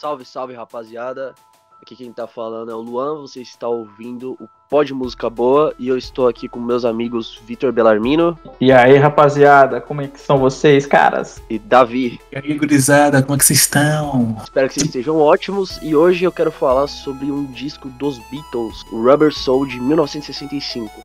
Salve, salve, rapaziada. Aqui quem tá falando é o Luan, você está ouvindo o Pod Música Boa e eu estou aqui com meus amigos Vitor Belarmino E aí, rapaziada, como é que são vocês, caras? e Davi. E aí, gurizada, como é que vocês estão? Espero que vocês estejam ótimos e hoje eu quero falar sobre um disco dos Beatles, o Rubber Soul de 1965.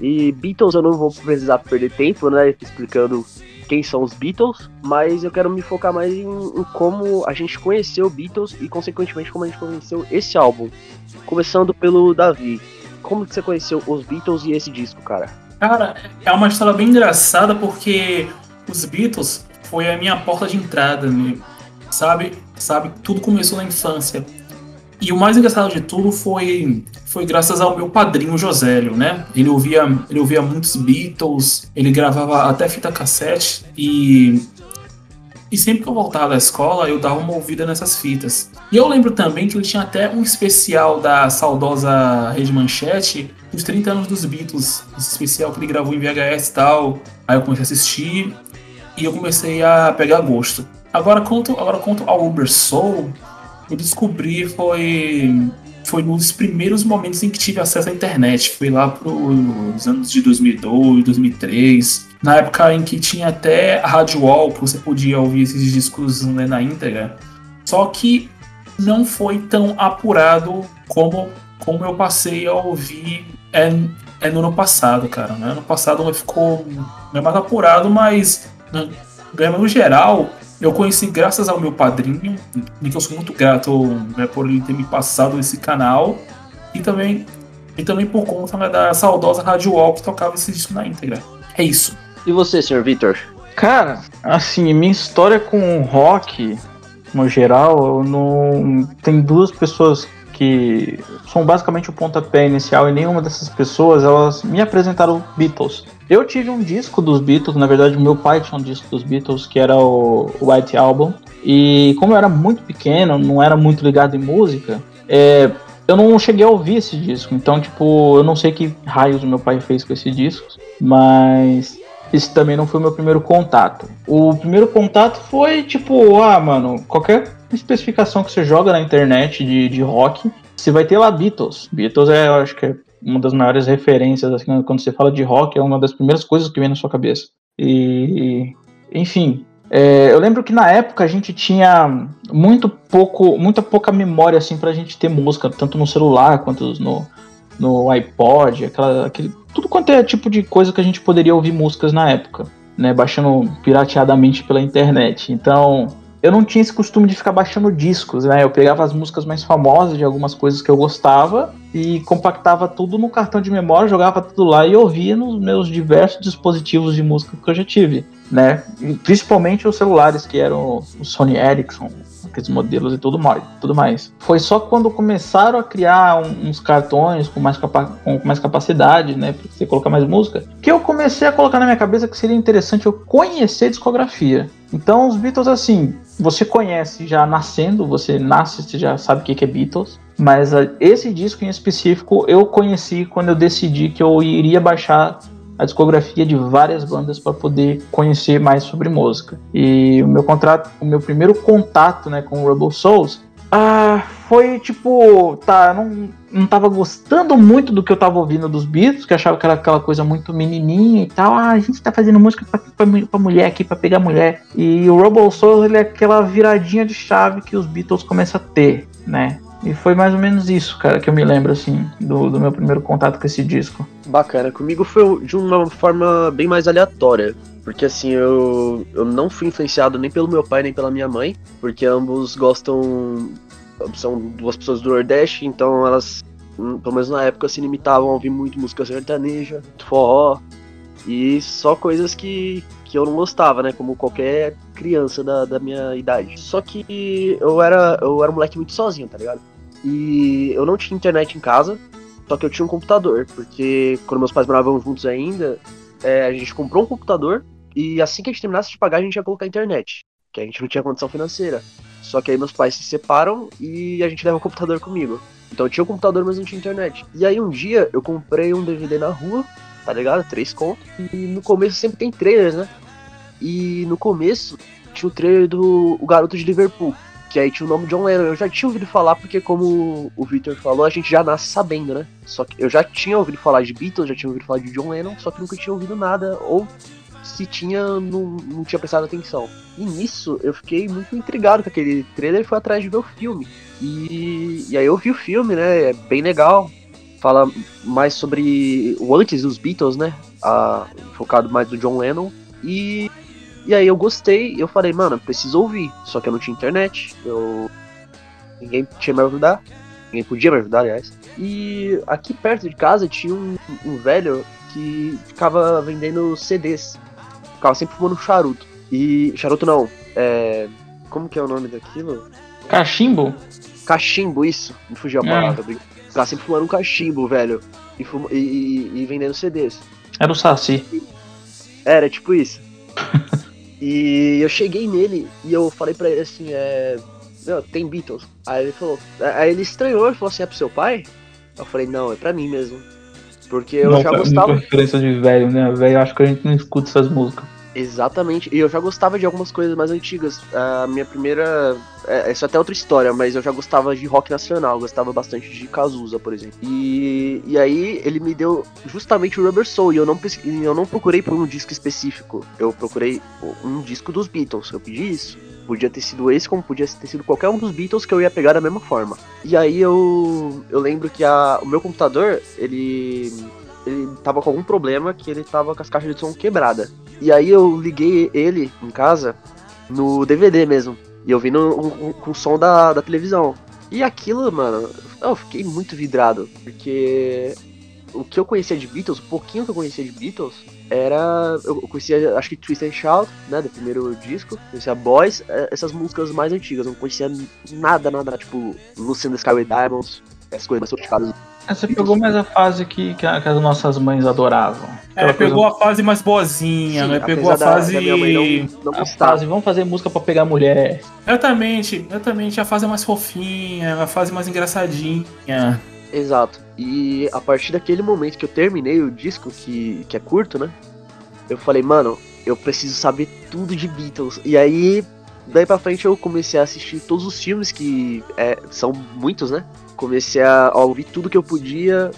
E Beatles eu não vou precisar perder tempo, né, explicando quem são os Beatles, mas eu quero me focar mais em, em como a gente conheceu Beatles e consequentemente como a gente conheceu esse álbum. Começando pelo Davi. Como que você conheceu os Beatles e esse disco, cara? Cara, é uma história bem engraçada porque os Beatles foi a minha porta de entrada, né? sabe? Sabe, tudo começou na infância. E o mais engraçado de tudo foi foi graças ao meu padrinho Josélio, né? Ele ouvia, ele ouvia muitos Beatles, ele gravava até fita cassete e e sempre que eu voltava da escola, eu dava uma ouvida nessas fitas. E eu lembro também que ele tinha até um especial da saudosa Rede Manchete, os 30 anos dos Beatles, esse especial que ele gravou em VHS e tal. Aí eu comecei a assistir e eu comecei a pegar gosto. Agora quanto, agora quanto ao Uber Soul, eu descobri foi foi nos primeiros momentos em que tive acesso à internet. Foi lá pros anos de 2002, 2003. Na época em que tinha até a Rádio Wall, que você podia ouvir esses discos né, na íntegra. Só que não foi tão apurado como, como eu passei a ouvir é, é no ano passado, cara. Né? Ano passado ficou é mais apurado, mas né, no geral, eu conheci graças ao meu padrinho, em que eu sou muito grato né, por ele ter me passado esse canal, e também, e também por conta né, da saudosa Rádio Wall que tocava esse disco na íntegra. É isso. E você, senhor Vitor? Cara, assim, minha história com rock, no geral, eu não. Tem duas pessoas que são basicamente o pontapé inicial e nenhuma dessas pessoas elas me apresentaram Beatles. Eu tive um disco dos Beatles, na verdade meu pai tinha um disco dos Beatles que era o White Album e como eu era muito pequeno, não era muito ligado em música, é, eu não cheguei a ouvir esse disco, então tipo eu não sei que raios meu pai fez com esse disco, mas esse também não foi o meu primeiro contato. O primeiro contato foi tipo, ah, mano, qualquer especificação que você joga na internet de, de rock, você vai ter lá Beatles. Beatles é, eu acho que é uma das maiores referências, assim, quando você fala de rock, é uma das primeiras coisas que vem na sua cabeça. E, enfim, é, eu lembro que na época a gente tinha muito pouco, muita pouca memória assim pra gente ter música, tanto no celular quanto no, no iPod, aquela, aquele, tudo quanto é tipo de coisa que a gente poderia ouvir músicas na época, né, baixando pirateadamente pela internet. Então, eu não tinha esse costume de ficar baixando discos, né? Eu pegava as músicas mais famosas de algumas coisas que eu gostava e compactava tudo no cartão de memória, jogava tudo lá e ouvia nos meus diversos dispositivos de música que eu já tive, né? E principalmente os celulares que eram o Sony Ericsson, aqueles modelos e tudo mais, tudo mais. Foi só quando começaram a criar uns cartões com mais, capa com mais capacidade, né, para você colocar mais música, que eu comecei a colocar na minha cabeça que seria interessante eu conhecer discografia. Então os Beatles assim, você conhece já nascendo, você nasce, você já sabe o que é Beatles. Mas uh, esse disco em específico eu conheci quando eu decidi que eu iria baixar a discografia de várias bandas para poder conhecer mais sobre música. E o meu contrato, o meu primeiro contato, né, com o Rebel Souls, ah, foi tipo, tá, não, não tava gostando muito do que eu tava ouvindo dos Beatles, que achava que era aquela coisa muito menininha e tal. Ah, a gente tá fazendo música pra mulher aqui, pra pegar mulher. E o Rebel Souls, ele é aquela viradinha de chave que os Beatles começam a ter, né? E foi mais ou menos isso, cara, que eu me lembro, assim, do, do meu primeiro contato com esse disco. Bacana, comigo foi de uma forma bem mais aleatória. Porque assim, eu, eu não fui influenciado nem pelo meu pai nem pela minha mãe, porque ambos gostam. São duas pessoas do Nordeste, então elas, pelo menos na época, se limitavam a ouvir muito música sertaneja, forró, e só coisas que, que eu não gostava, né? Como qualquer criança da, da minha idade. Só que eu era, eu era um moleque muito sozinho, tá ligado? E eu não tinha internet em casa, só que eu tinha um computador, porque quando meus pais moravam juntos ainda, é, a gente comprou um computador e assim que a gente terminasse de pagar, a gente ia colocar a internet, que a gente não tinha condição financeira. Só que aí meus pais se separam e a gente leva o computador comigo. Então eu tinha o computador, mas não tinha internet. E aí um dia eu comprei um DVD na rua tá ligado? Três contos. E no começo sempre tem trailers, né? E no começo tinha o trailer do o Garoto de Liverpool, que aí tinha o nome John Lennon. Eu já tinha ouvido falar, porque como o Victor falou, a gente já nasce sabendo, né? Só que eu já tinha ouvido falar de Beatles, já tinha ouvido falar de John Lennon, só que nunca tinha ouvido nada, ou se tinha, não, não tinha prestado atenção. E nisso eu fiquei muito intrigado com aquele trailer e fui atrás de ver o filme. E, e aí eu vi o filme, né? É bem legal. Fala mais sobre o antes dos Beatles, né? A, focado mais do John Lennon. E e aí eu gostei, eu falei, mano, preciso ouvir. Só que eu não tinha internet, eu. Ninguém tinha me ajudar. Ninguém podia me ajudar, aliás. E aqui perto de casa tinha um, um velho que ficava vendendo CDs. Ficava sempre fumando charuto. E. Charuto não. É. Como que é o nome daquilo? Cachimbo? Cachimbo, isso. Me fugiu a é. palavra. É. Ficava sempre fumando um cachimbo, velho. E, fuma... e, e, e vendendo CDs. Era o Saci. Era, tipo isso. E eu cheguei nele e eu falei pra ele assim, é. Meu, tem Beatles. Aí ele falou. Aí ele estranhou e falou assim, é pro seu pai? Eu falei, não, é pra mim mesmo. Porque eu não, já gostava. diferença de velho, né? Velho, acho que a gente não escuta essas músicas. Exatamente. E eu já gostava de algumas coisas mais antigas. A minha primeira. É, isso é até outra história, mas eu já gostava de rock nacional. Gostava bastante de Cazuza, por exemplo. E, e aí ele me deu justamente o Rubber Soul. E eu não, eu não procurei por um disco específico. Eu procurei um disco dos Beatles. Eu pedi isso. Podia ter sido esse, como podia ter sido qualquer um dos Beatles que eu ia pegar da mesma forma. E aí eu, eu lembro que a, o meu computador, ele ele tava com algum problema que ele tava com as caixas de som quebrada. E aí eu liguei ele em casa no DVD mesmo. E eu vi no, com o som da, da televisão. E aquilo, mano, eu fiquei muito vidrado. Porque o que eu conhecia de Beatles, o pouquinho que eu conhecia de Beatles, era. Eu conhecia, acho que Twist and Shout, né? Do primeiro disco. Conhecia Boys, é, essas músicas mais antigas. Não conhecia nada, nada, tipo Lucy in the Sky with Diamonds, essas coisas mais sofisticadas você pegou mais a fase que, que, que as nossas mães adoravam. É, pegou coisa... a fase mais boazinha, Sim, né? Pegou a fase. Da, não, não a fase, vamos fazer música pra pegar mulher. Exatamente, exatamente. A fase mais fofinha, a fase mais engraçadinha. Exato. E a partir daquele momento que eu terminei o disco, que, que é curto, né? Eu falei, mano, eu preciso saber tudo de Beatles. E aí, daí pra frente eu comecei a assistir todos os filmes, que é, são muitos, né? Comecei a, ouvir tudo que eu podia.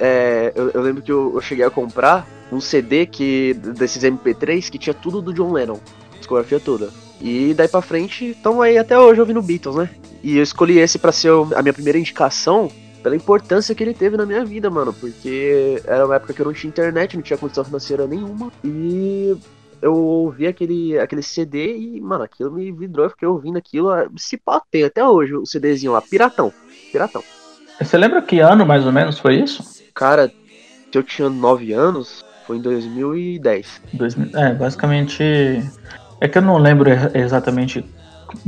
É, eu, eu, lembro que eu, eu, cheguei a comprar um CD que desses MP3 que tinha tudo do John Lennon, discografia toda. E daí pra frente, estamos aí até hoje ouvindo Beatles, né? E eu escolhi esse para ser a minha primeira indicação pela importância que ele teve na minha vida, mano. Porque era uma época que eu não tinha internet, não tinha condição financeira nenhuma. E eu ouvi aquele, aquele CD e, mano, aquilo me vidrou. Eu fiquei ouvindo aquilo. Se pá, tem até hoje o CDzinho lá, Piratão. Piratão. Você lembra que ano mais ou menos foi isso? Cara, se eu tinha 9 anos, foi em 2010. 2000, é, basicamente. É que eu não lembro exatamente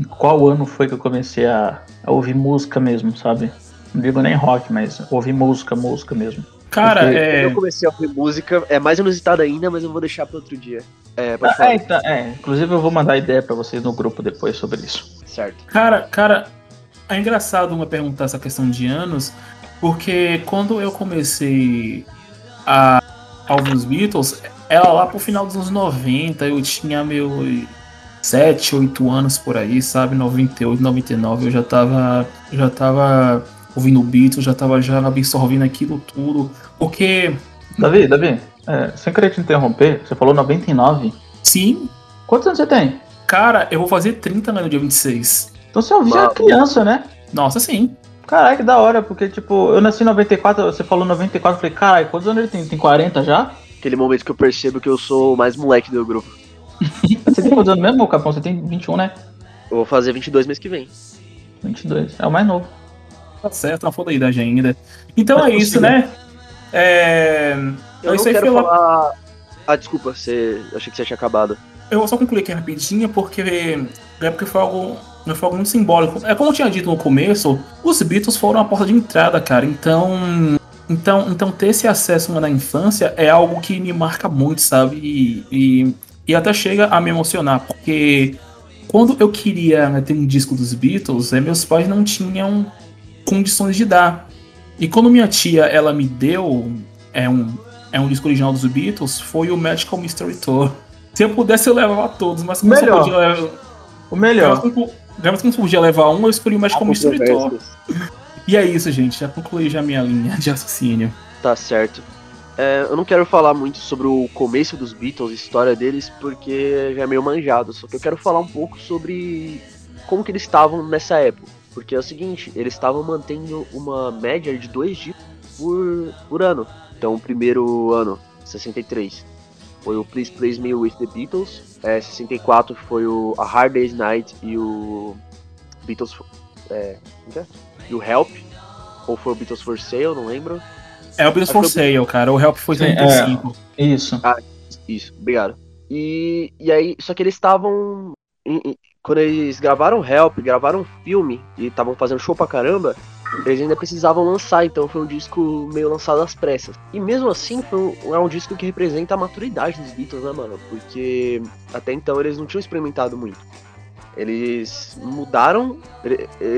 qual ano foi que eu comecei a, a ouvir música mesmo, sabe? Não digo nem rock, mas ouvir música, música mesmo. Cara, Porque é. Eu comecei a ouvir música, é mais inusitado ainda, mas eu vou deixar para outro dia. É, pode ah, falar. É, então, é, inclusive eu vou mandar ideia para vocês no grupo depois sobre isso. Certo. Cara, cara, é engraçado uma perguntar essa questão de anos, porque quando eu comecei a, a ouvir os Beatles, era lá pro final dos anos 90, eu tinha meus 7, 8 anos por aí, sabe? 98, 99, eu já tava, já tava ouvindo Beatles, já tava já absorvendo aquilo tudo, porque... Davi, Davi, é, sem querer te interromper, você falou 99? Sim. Quantos anos você tem? Cara, eu vou fazer 30 no dia 26. Então você ouvia Mas... criança, né? Nossa, sim. Caralho, que da hora, porque, tipo, eu nasci em 94, você falou 94, eu falei, caralho, quantos anos ele tem? Tem 40 já? Aquele momento que eu percebo que eu sou o mais moleque do grupo. você tem quantos anos mesmo, Capão? Você tem 21, né? Eu vou fazer 22 mês que vem. 22, é o mais novo. Tá certo, não foda a idade ainda. Então é, é isso, né? É... Eu não quero falar... Ah, desculpa, você... achei que você tinha acabado. Eu vou só concluir aqui rapidinho, porque é porque foi algo foi algo muito simbólico. É como eu tinha dito no começo, os Beatles foram a porta de entrada, cara. Então, então, então ter esse acesso na infância é algo que me marca muito, sabe? E, e, e até chega a me emocionar, porque quando eu queria né, ter um disco dos Beatles, é, meus pais não tinham condições de dar. E quando minha tia ela me deu é, um, é um disco original dos Beatles, foi o Magical Mystery Tour. Se eu pudesse, eu levava todos, mas como Melhor. eu só podia levar. O melhor. Mas como só podia levar um, eu escolhi o Magical Há Mystery Tour. controvérsias. E é isso, gente. Já concluí já minha linha de raciocínio. Tá certo. É, eu não quero falar muito sobre o começo dos Beatles, a história deles, porque já é meio manjado. Só que eu quero falar um pouco sobre como que eles estavam nessa época. Porque é o seguinte, eles estavam mantendo uma média de dois discos por, por ano. Então, o primeiro ano, 63, foi o Please Please Me With The Beatles. É, 64 foi o A Hard Day's Night e o Beatles... É, é? E o Help. Ou foi o Beatles For Sale, não lembro. É o Beatles for Sale, cara. O Help foi Sim, 35. Isso. Isso, obrigado. E, e aí, só que eles estavam. Quando eles gravaram Help, gravaram filme e estavam fazendo show pra caramba, eles ainda precisavam lançar, então foi um disco meio lançado às pressas. E mesmo assim, foi um, é um disco que representa a maturidade dos Beatles, né, mano? Porque até então eles não tinham experimentado muito. Eles mudaram,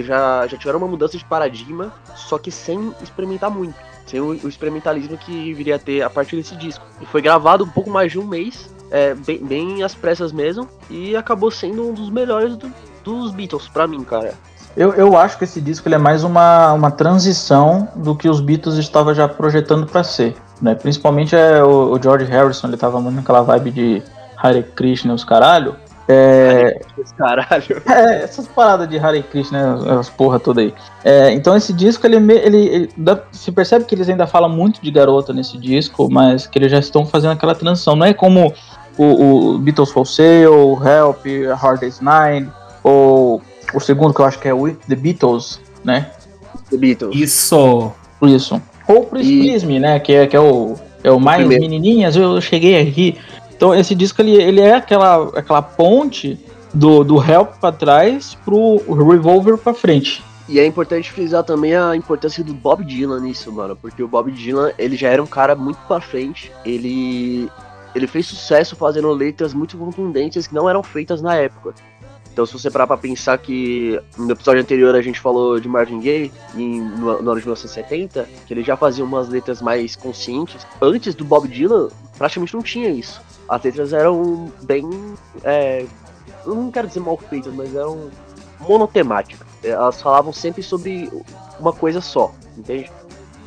já, já tiveram uma mudança de paradigma, só que sem experimentar muito. Sem o, o experimentalismo que viria a ter a partir desse disco. E foi gravado um pouco mais de um mês, é, bem, bem às pressas mesmo, e acabou sendo um dos melhores do- dos Beatles, pra mim, cara. Eu, eu acho que esse disco ele é mais uma, uma transição do que os Beatles estavam já projetando para ser. Né? Principalmente é, o, o George Harrison, ele tava muito naquela vibe de Hare Krishna e os caralho. É, Caralho. é, essas paradas de Hare Krishna, as porra toda aí. É, então esse disco, ele, ele, ele dá- se percebe que eles ainda falam muito de garota nesse disco, mas que eles já estão fazendo aquela transição. Não é como o, o Beatles For Sale, Help, Hard Day's Night, ou o segundo que eu acho que é With The Beatles, né? The Beatles. Isso. Isso. Ou Please Me, né? Que é, que é o, é o mais primeiro. menininhas, eu cheguei aqui. Então esse disco ele, ele é aquela, aquela ponte do, do Help pra trás pro Revolver pra frente. E é importante frisar também a importância do Bob Dylan nisso, mano. Porque o Bob Dylan, ele já era um cara muito pra frente. Ele, ele fez sucesso fazendo letras muito contundentes que não eram feitas na época. Então, se você parar pra pensar que no episódio anterior a gente falou de Marvin Gaye, em, no, no ano de 1970, que ele já fazia umas letras mais conscientes. Antes do Bob Dylan, praticamente não tinha isso. As letras eram bem. É, eu não quero dizer mal feitas, mas eram monotemáticas. Elas falavam sempre sobre uma coisa só, entende?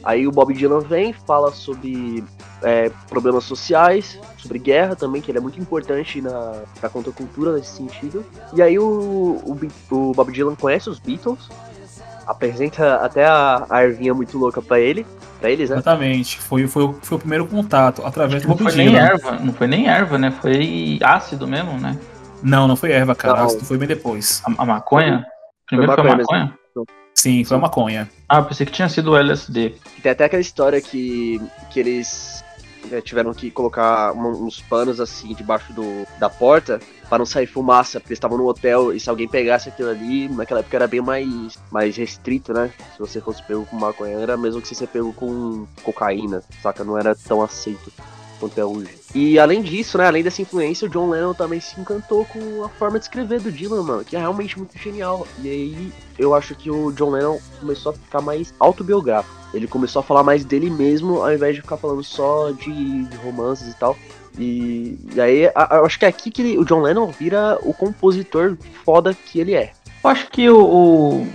Aí o Bob Dylan vem, fala sobre é, problemas sociais, sobre guerra também, que ele é muito importante na, na contracultura nesse sentido. E aí o, o, o Bob Dylan conhece os Beatles, apresenta até a, a ervinha muito louca pra ele, pra eles, né? Exatamente. Foi, foi, o- foi o primeiro contato, através do Não Bob foi nem Dylan. erva, não foi nem erva, né? Foi ácido mesmo, né? Não, não foi erva, cara. Não. Ácido foi bem depois. A, a maconha? Primeiro foi, maconha a mesmo. maconha? Sim, foi a maconha. Ah, eu pensei que tinha sido o LSD. Tem até aquela história que, que eles né, tiveram que colocar uns panos assim debaixo do, da porta para não sair fumaça, porque eles estavam no hotel e se alguém pegasse aquilo ali, naquela época era bem mais, mais restrito, né? Se você fosse pego com maconha, era mesmo que você ser pego com cocaína, saca? Não era tão aceito quanto é hoje. E além disso, né, além dessa influência, o John Lennon também se encantou com a forma de escrever do Dylan, mano, que é realmente muito genial. E aí eu acho que o John Lennon começou a ficar mais autobiográfico. Ele começou a falar mais dele mesmo, ao invés de ficar falando só de, de romances e tal. E, e aí a- eu acho que é aqui que ele- o John Lennon vira o compositor foda que ele é. Eu acho que o-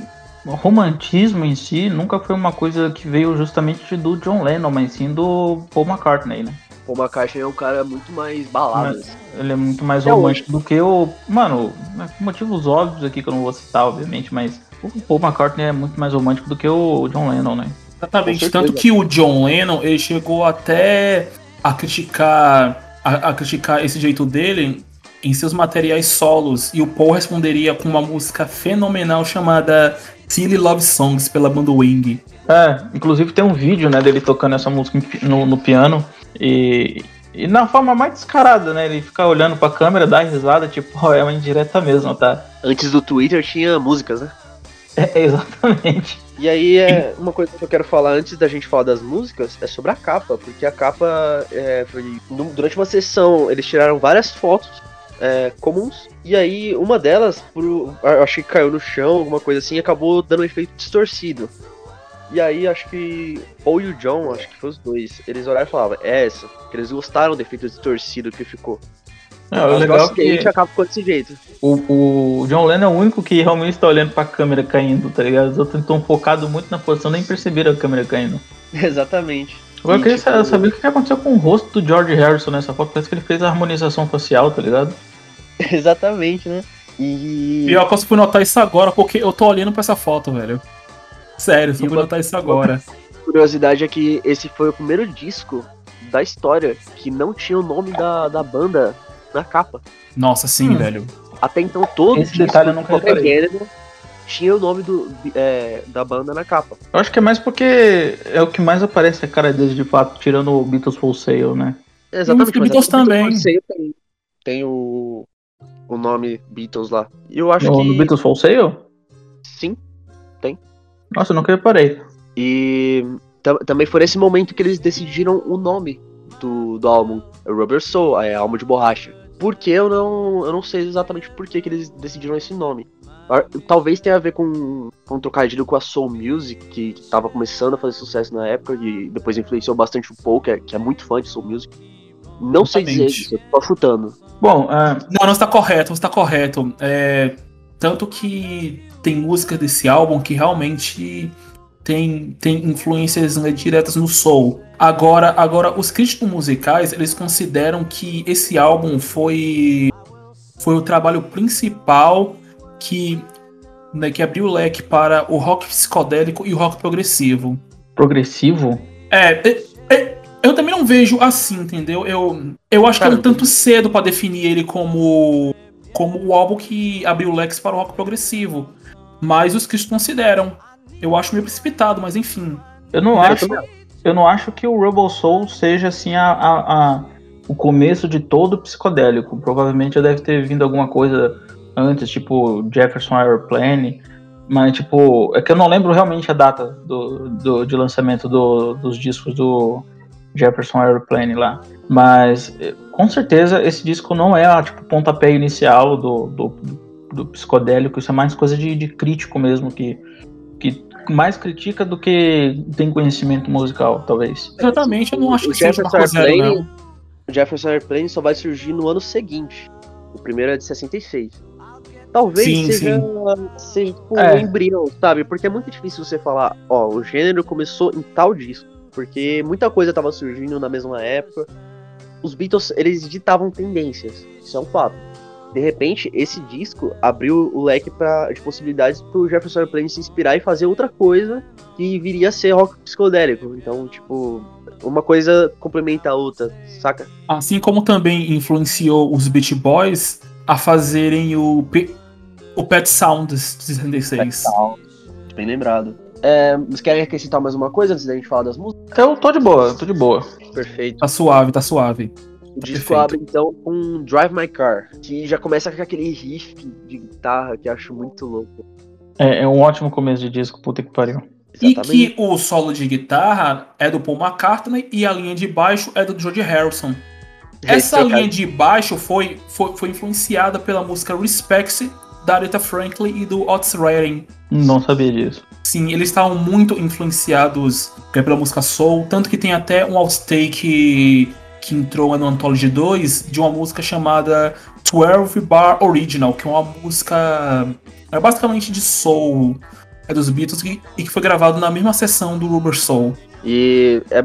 o romantismo em si nunca foi uma coisa que veio justamente do John Lennon, mas sim do Paul McCartney, né? Paul McCartney é um cara muito mais balado. assim. Ele é muito mais Até romântico do que o. Mano, motivos óbvios aqui que eu não vou citar, obviamente, mas o Paul McCartney é muito mais romântico do que o John Lennon, né? Exatamente. Tanto que o John Lennon, ele chegou até a criticar, a, a criticar esse jeito dele em seus materiais solos. E o Paul responderia com uma música fenomenal chamada Silly Love Songs pela banda Wing. É, inclusive tem um vídeo, né, dele tocando essa música no, no piano e, e na forma mais descarada, né? Ele fica olhando pra câmera, dá risada, tipo, ó, é uma indireta mesmo, tá? Antes do Twitter tinha músicas, né? É, exatamente. E aí é uma coisa que eu quero falar antes da gente falar das músicas é sobre a capa, porque a capa é, foi durante uma sessão eles tiraram várias fotos é, comuns e aí uma delas, eu acho que caiu no chão, alguma coisa assim, acabou dando um efeito distorcido. E aí acho que Paul e o John, acho que foi os dois, eles olharam e falavam, é essa, que eles gostaram do efeito distorcido que ficou. É, o legal é que a gente acaba ficando desse jeito. O, o John Lennon é o único que realmente tá olhando pra câmera caindo, tá ligado? Os outros estão focados muito na posição, nem perceberam a câmera caindo. Exatamente. Agora eu queria tipo, saber o que aconteceu com o rosto do George Harrison nessa foto. Parece que ele fez a harmonização facial, tá ligado? Exatamente, né? E. Pior que eu fui notar isso agora, porque eu tô olhando pra essa foto, velho. Sério, só E uma- notar isso agora. Curiosidade é que esse foi o primeiro disco da história que não tinha o nome da, da banda na capa. Nossa, sim, Hum. velho. Até então todo Esse detalhe eu gênero tinha o nome do, é, da banda na capa. Eu acho que é mais porque é o que mais aparece a cara deles de fato, tirando o Beatles Full Sail, né? Exatamente. Beatles até o também. Beatles Full Sail Tem, tem o, o nome Beatles lá. E eu acho No, que. no Beatles Full Sail? Sim. Nossa, eu nunca reparei. E tam- também foi nesse momento que eles decidiram o nome do, do álbum. É Rubber Soul, é álbum de borracha. Porque eu não, eu não sei exatamente por que, que eles decidiram esse nome. Talvez tenha a ver com, com um trocadilho com a Soul Music, que, que tava começando a fazer sucesso na época e depois influenciou bastante o Paul, que é, que é muito fã de Soul Music. Não sei dizer Exatamente. isso, eu tô chutando. Bom, é, Não, não está correto, está correto. É, tanto que tem músicas desse álbum que realmente tem, tem influências né, diretas no soul. Agora, agora, os críticos musicais, eles consideram que esse álbum foi, foi o trabalho principal que, né, que abriu o leque para o rock psicodélico e o rock progressivo. progressivo? É, é, é, eu também não vejo assim, entendeu? Eu, eu acho que é um Cara, tanto cedo pra definir ele como, como o álbum que abriu o Lex para o rock progressivo. Mas os críticos consideram. Eu acho meio precipitado, mas enfim. Eu não acho. Eu não acho que o Rebel Soul seja assim a, a- a- o começo de todo o psicodélico. Provavelmente já deve ter vindo alguma coisa antes, tipo Jefferson Airplane. Mas, tipo, é que eu não lembro realmente a data do, do- de lançamento do- dos discos do Jefferson Airplane lá. Mas, eh, com certeza, esse disco não é a, tipo, pontapé inicial do, do, do psicodélico. Isso é mais coisa de, de crítico mesmo, que, que mais critica do que tem conhecimento musical, talvez. Exatamente, eu não acho o que seja Jefferson zero, Airplane, o Jefferson Airplane só vai surgir no ano seguinte. O primeiro é de 66. Talvez Sim, seja, seja tipo, É. um embrião, sabe? Porque é muito difícil você falar, ó, o gênero começou em tal disco. Porque muita coisa tava surgindo na mesma época. Os Beatles, eles ditavam tendências. Isso é um fato. De repente, esse disco abriu o leque pra, de possibilidades pro Jefferson Airplane se inspirar e fazer outra coisa que viria a ser rock psicodélico. Então, tipo, uma coisa complementa a outra, saca? Assim como também influenciou os Beach Boys a fazerem o, P- o Pet Sounds de 66. Bem lembrado. É, vocês querem acrescentar mais uma coisa antes da gente falar das músicas? Eu tô de boa, tô de boa. Perfeito. Tá suave, tá suave. O disco perfeito. abre então com Drive My Car, que já começa com aquele riff de guitarra que eu acho muito louco. É, é um ótimo começo de disco, puta que pariu. E que o solo de guitarra é do Paul McCartney e a linha de baixo é do George Harrison. Essa é linha cara- de baixo foi, foi, foi influenciada pela música Respect da Aretha Franklin e do Otis Redding. Não sabia disso. Sim, eles estavam muito influenciados é, pela música soul, tanto que tem até um outtake que entrou no Anthology 2 de uma música chamada 12 Bar Original, que é uma música é basicamente de soul é dos Beatles e, e que foi gravado na mesma sessão do Rubber Soul. E é,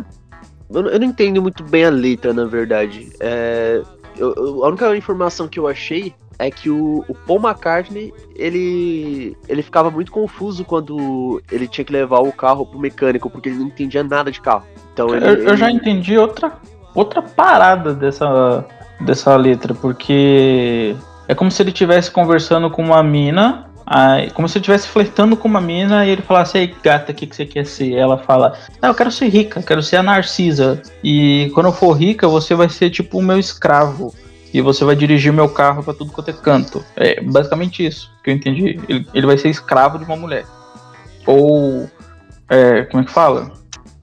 eu, não- eu não entendo muito bem a letra, na verdade. É, eu- eu- a única informação que eu achei é que o, o Paul McCartney ele, ele ficava muito confuso quando ele tinha que levar o carro pro mecânico, porque ele não entendia nada de carro. Então ele, Eu, eu já ele- entendi outra, outra parada dessa, dessa letra, porque é como se ele estivesse conversando com uma mina, aí, como se ele estivesse flertando com uma mina e ele falasse, ei gata, o que, que você quer ser? Ela fala, ah, eu quero ser rica, quero ser a Narcisa. E quando eu for rica, você vai ser tipo o meu escravo. E você vai dirigir meu carro pra tudo quanto é canto. É basicamente isso que eu entendi. Ele, ele vai ser escravo de uma mulher. Ou. é, como é que fala?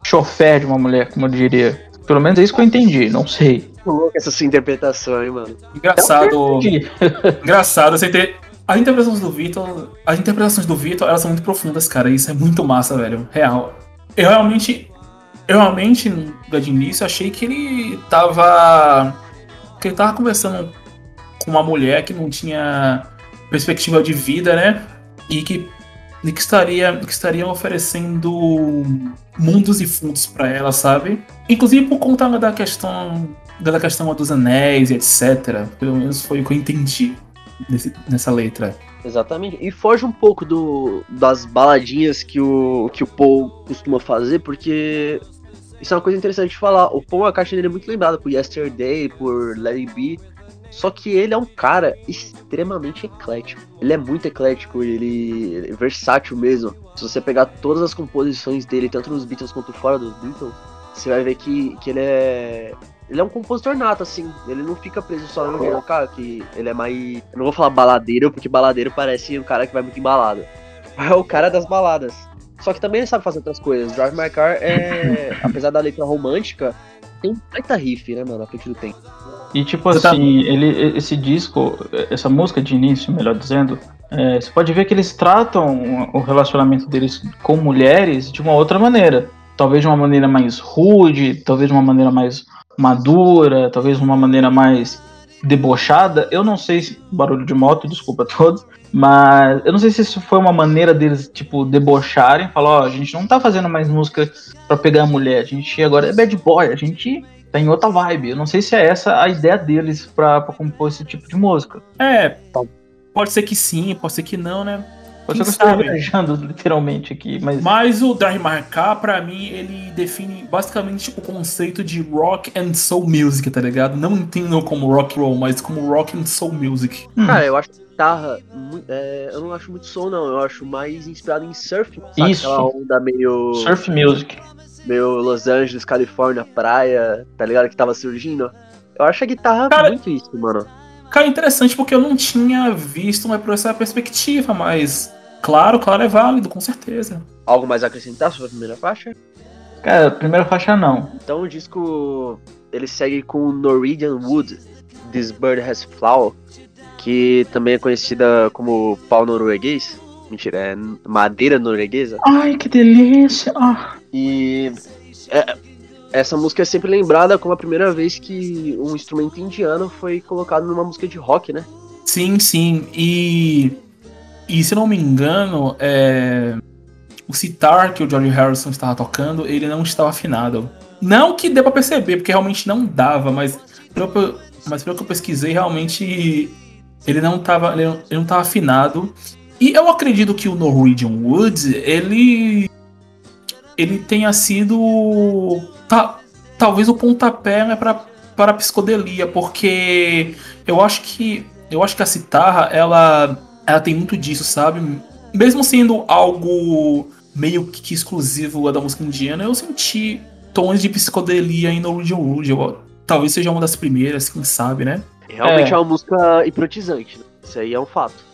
chofer de uma mulher, como eu diria. Pelo menos é isso que eu entendi, não sei. Louco essa sua interpretação, hein, mano. Engraçado. Engraçado, você ter. As interpretações do Vitor. As interpretações do Vitor, elas são muito profundas, cara. Isso é muito massa, velho. Real. eu realmente, eu realmente, de início, achei que ele tava. que ele tava conversando com uma mulher que não tinha perspectiva de vida, né? E que, e que, estaria, que estaria oferecendo mundos e fundos para ela, sabe? Inclusive por conta da questão da questão dos anéis, etc. Pelo menos foi o que eu entendi nesse, nessa letra. Exatamente. E foge um pouco do, das baladinhas que o, que o Paul costuma fazer, porque isso é uma coisa interessante de falar. O Paul, a caixa dele é muito lembrada por Yesterday, por Let It Be. Só que ele é um cara extremamente eclético. Ele é muito eclético, ele, é versátil mesmo. Se você pegar todas as composições dele, tanto nos Beatles quanto fora dos Beatles, você vai ver que, que ele é ele é um compositor nato, assim. Ele não fica preso só no gênero, cara, que ele é mais. Eu não vou falar baladeiro, porque baladeiro parece um cara que vai muito em balada. É o cara das baladas. Só que também ele sabe fazer outras coisas. Drive My Car é. apesar da letra romântica, tem um baita riff, né, mano, a partir do tempo. E tipo você tá assim, tá... ele, esse disco, essa música de início, melhor dizendo, é, você pode ver que eles tratam o relacionamento deles com mulheres de uma outra maneira. Talvez de uma maneira mais rude, talvez de uma maneira mais madura, talvez uma maneira mais debochada. Eu não sei se. Barulho de moto, desculpa a todos. Mas eu não sei se isso foi uma maneira deles, tipo, debocharem, falar, ó, oh, a gente não tá fazendo mais música para pegar a mulher, a gente agora é bad boy, a gente tá em outra vibe. Eu não sei se é essa a ideia deles pra, pra compor esse tipo de música. É, pode ser que sim, pode ser que não, né? Pode ser eu viajando literalmente aqui, mas. Mas o Drive Marcar, pra mim, ele define basicamente o conceito de rock and soul music, tá ligado? Não entendo como rock roll, mas como rock and soul music. Hum. Cara, eu acho guitarra, é, eu não acho muito soul, não. Eu acho mais inspirado em surf. Sabe? Isso. Aquela onda meio. Surf music. Meio Los Angeles, Califórnia, praia, tá ligado? Que tava surgindo. Eu acho a guitarra Cara, muito isso, mano. Cara, interessante porque eu não tinha visto uma por essa perspectiva, mas Claro, claro, é válido, com certeza. Algo mais a acrescentar sobre a primeira faixa? Cara, primeira faixa não. Então o disco ele segue com Norwegian Wood, This Bird Has Flower, que também é conhecida como pau norueguês. Mentira, é madeira norueguesa. Ai, que delícia! Ah. E é, essa música é sempre lembrada como a primeira vez que um instrumento indiano foi colocado numa música de rock, né? Sim, sim. E e se não me engano, é... o sitar que o George Harrison estava tocando, ele não estava afinado. Não que dê pra perceber, porque realmente não dava, mas pelo, mas pelo que eu pesquisei, realmente ele não estava ele não, tava afinado. E eu acredito que o Norwegian Wood, ele ele tenha sido tá, talvez o pontapé né, para para psicodelia, porque eu acho que eu acho que a citarra ela ela tem muito disso, sabe? Mesmo sendo algo meio que exclusivo da música indiana, eu senti tons de psicodelia em Norwegian Wood. Talvez seja uma das primeiras, quem sabe, né? Realmente é, é uma música hipnotizante, né? Isso aí é um fato.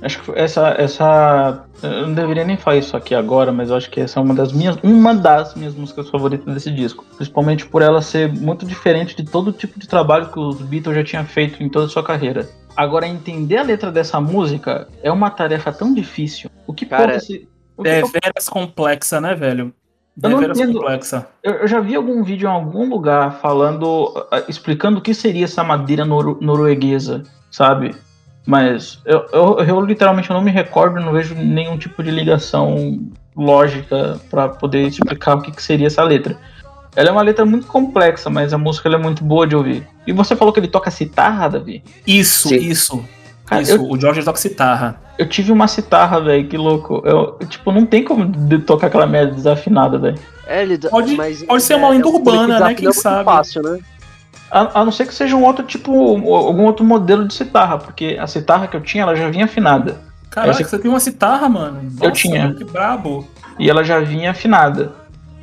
Acho que essa, essa. Eu não deveria nem falar isso aqui agora, mas eu acho que essa é uma das minhas. Uma das minhas músicas favoritas desse disco. Principalmente por ela ser muito diferente de todo tipo de trabalho que os Beatles já tinham feito em toda a sua carreira. Agora, entender a letra dessa música é uma tarefa tão difícil. O que Cara, pode ser. É veras complexa, né, velho? Eu não entendo. complexa. Eu, eu, já vi algum vídeo em algum lugar falando, explicando o que seria essa madeira nor norueguesa, sabe? Mas eu, eu, eu, literalmente não me recordo, não vejo nenhum tipo de ligação lógica para poder explicar o que, que seria essa letra. Ela é uma letra muito complexa, mas a música é muito boa de ouvir. E você falou que ele toca citarra, Davi? Isso, Sim. isso. Cara, isso, eu, o Jorge toca citarra. Eu tive uma citarra, velho, que louco. Eu, tipo, não tem como tocar aquela merda desafinada, velho. É, ele, pode, mas, pode ser uma lenda é, urbana, né? Quem sabe? Fácil, né? A, a, não ser que seja um outro tipo, algum outro modelo de citarra, porque a citarra que eu tinha, ela já vinha afinada. Caraca, Essa... você tem uma citarra, mano? Nossa, eu tinha. Que brabo. E ela já vinha afinada.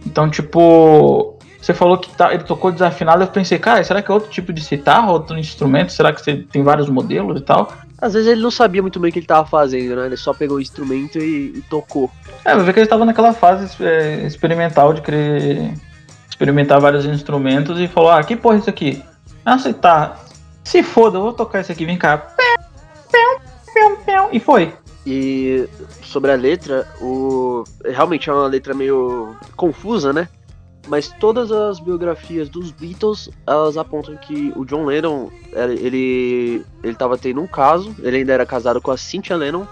Então, tipo, você falou que tá, ele tocou desafinado, eu pensei, cara, será que é outro tipo de citarra, outro instrumento? Será que você tem vários modelos e tal? Às vezes ele não sabia muito bem o que ele tava fazendo, né? Ele só pegou o instrumento e, e tocou. É, vai ver que ele estava naquela fase é, experimental de querer experimentar vários instrumentos e falou, ah, que porra é isso aqui? Ah, citarra. Se foda, eu vou tocar isso aqui, vem cá. E foi. E sobre a letra, o realmente é uma letra meio confusa, né? Mas todas as biografias dos Beatles, elas apontam que o John Lennon, ele ele estava tendo um caso, ele ainda era casado com a Cynthia Lennon,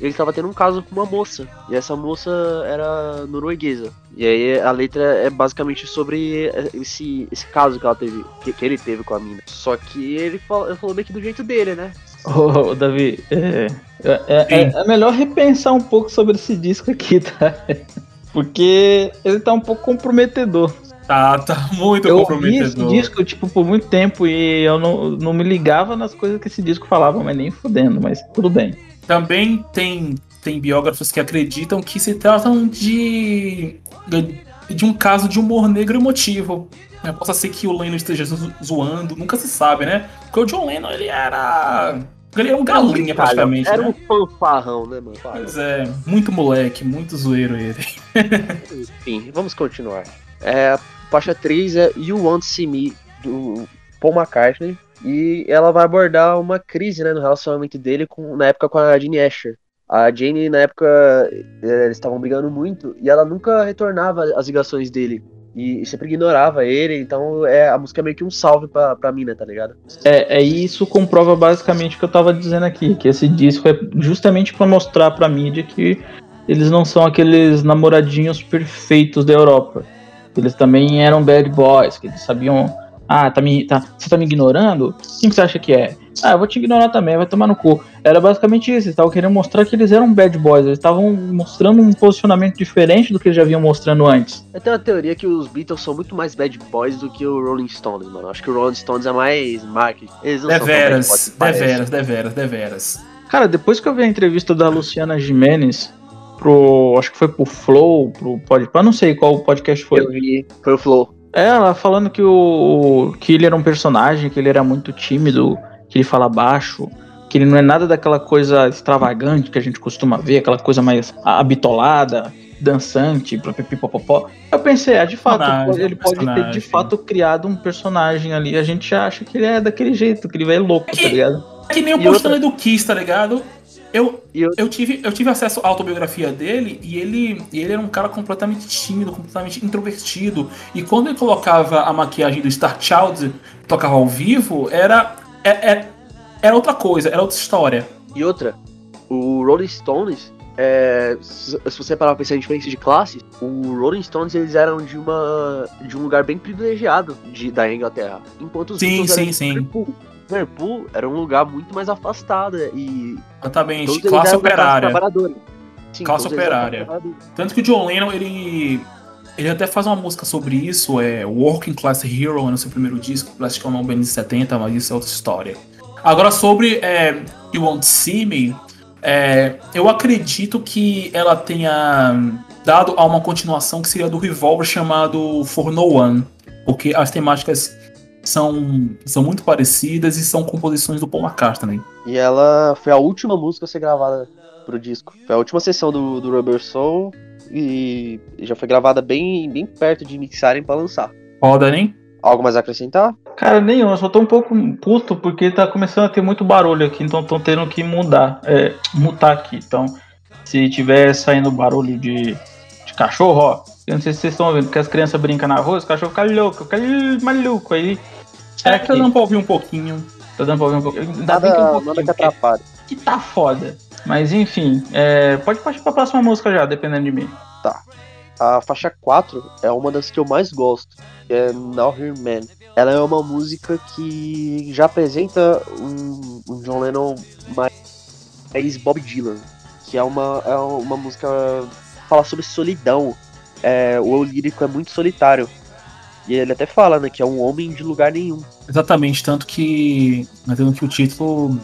ele estava tendo um caso com uma moça, e essa moça era norueguesa. E aí a letra é basicamente sobre esse, esse caso que ela teve, que, que ele teve com a mina. Só que ele falou, falou meio que do jeito dele, né? Ô, Davi, é, é, é, é, melhor repensar um pouco sobre esse disco aqui, tá? Porque ele tá um pouco comprometedor. Tá, tá muito eu comprometedor. Eu esse disco, tipo, por muito tempo e eu não, não me ligava nas coisas que esse disco falava, mas nem fudendo, mas tudo bem. Também tem, tem biógrafos que acreditam que se tratam de, de um caso de humor negro emotivo. É, possa ser que o Lennon esteja zoando, nunca se sabe, né? Porque o John Lennon, ele era ele era um galinha, praticamente. Era né? um fanfarrão, né, mano? Pois é, muito moleque, muito zoeiro ele. Enfim, vamos continuar. É, a faixa 3 é You Want to See Me, do Paul McCartney. E ela vai abordar uma crise né, no relacionamento dele com, na época com a Jane Asher. A Jane, na época, é, eles estavam brigando muito e ela nunca retornava as ligações dele e sempre ignorava ele, então é, a música é meio que um salve pra, pra mina, tá ligado? É, é isso comprova basicamente o que eu tava dizendo aqui, que esse disco é justamente para mostrar pra mídia que eles não são aqueles namoradinhos perfeitos da Europa. Eles também eram bad boys, que eles sabiam ah, tá me, tá, você tá me ignorando? Quem que você acha que é? Ah, eu vou te ignorar também, vai tomar no cu. Era basicamente isso, eles estavam querendo mostrar que eles eram bad boys, eles estavam mostrando um posicionamento diferente do que eles já vinham mostrando antes. Eu tenho uma teoria que os Beatles são muito mais bad boys do que o Rolling Stones, mano. Acho que o Rolling Stones é mais marketing. Eles não deveras, são tão deveras, deveras, deveras. Cara, depois que eu vi a entrevista da Luciana Jimenez pro, acho que foi pro Flow, pro Podpah, não sei qual podcast foi. Eu vi, foi o Flow. É, ela falando que o que ele era um personagem, que ele era muito tímido, que ele fala baixo, que ele não é nada daquela coisa extravagante que a gente costuma ver, aquela coisa mais habitolada, dançante, pipipopopó. Eu pensei, ah, de fato, ele pode ter de fato criado um personagem ali. A gente acha que ele é daquele jeito, que ele vai louco, é que, tá ligado? É que nem o postando outra... do Kiss, tá ligado? Eu, eu, eu, tive, eu tive acesso à autobiografia dele e ele, ele era um cara completamente tímido, completamente introvertido. E quando ele colocava a maquiagem do Star Child, tocava ao vivo, era, era, é, é, era outra coisa, era outra história. E outra, o Rolling Stones, é, se você parar pra pensar em diferença de classes, o Rolling Stones eles eram de uma de um lugar bem privilegiado de, da Inglaterra, enquanto os sim, Beatles sim, sim. Liverpool era um lugar muito mais afastado e. Exatamente, classe operária. Sim, classe operária. Tanto que o John Lennon, ele. Ele até faz uma música sobre isso, é Working Class Hero, no seu primeiro disco, acho que é o nome de 70, mas isso é outra história. Agora, sobre é, You Won't See Me, é, eu acredito que ela tenha dado a uma continuação que seria do Revolver chamado For No One, porque as temáticas são, são muito parecidas e são composições do Paul McCartney. E ela foi a última música a ser gravada pro disco. Foi a última sessão do, do Rubber Soul e já foi gravada bem, bem perto de mixarem para lançar. Roda, nem? Algo mais a acrescentar? Cara, nenhum. Eu só tô um pouco puto porque tá começando a ter muito barulho aqui, então tô tendo que mudar, é, mutar aqui. Então, se tiver saindo barulho de, de cachorro, ó, eu não sei se vocês estão ouvindo, que as crianças brincam na rua, os cachorros ficam loucos, ficam maluco aí. É, que tá dando pra ouvir um pouquinho. Tá dando pra ouvir um pouquinho. Ainda nada, bem que um pouquinho. Nada que atrapalha. Que tá foda. Mas enfim, é, pode partir pra próxima música já, dependendo de mim. Tá. A faixa 4 é uma das que eu mais gosto, que é Now Here Man. Ela é uma música que já apresenta um, um John Lennon mais Bob Dylan, que é uma, é uma música fala sobre solidão, é, o eu lírico é muito solitário. E ele até fala, né, que é um homem de lugar nenhum. Exatamente, tanto que. Tanto que o título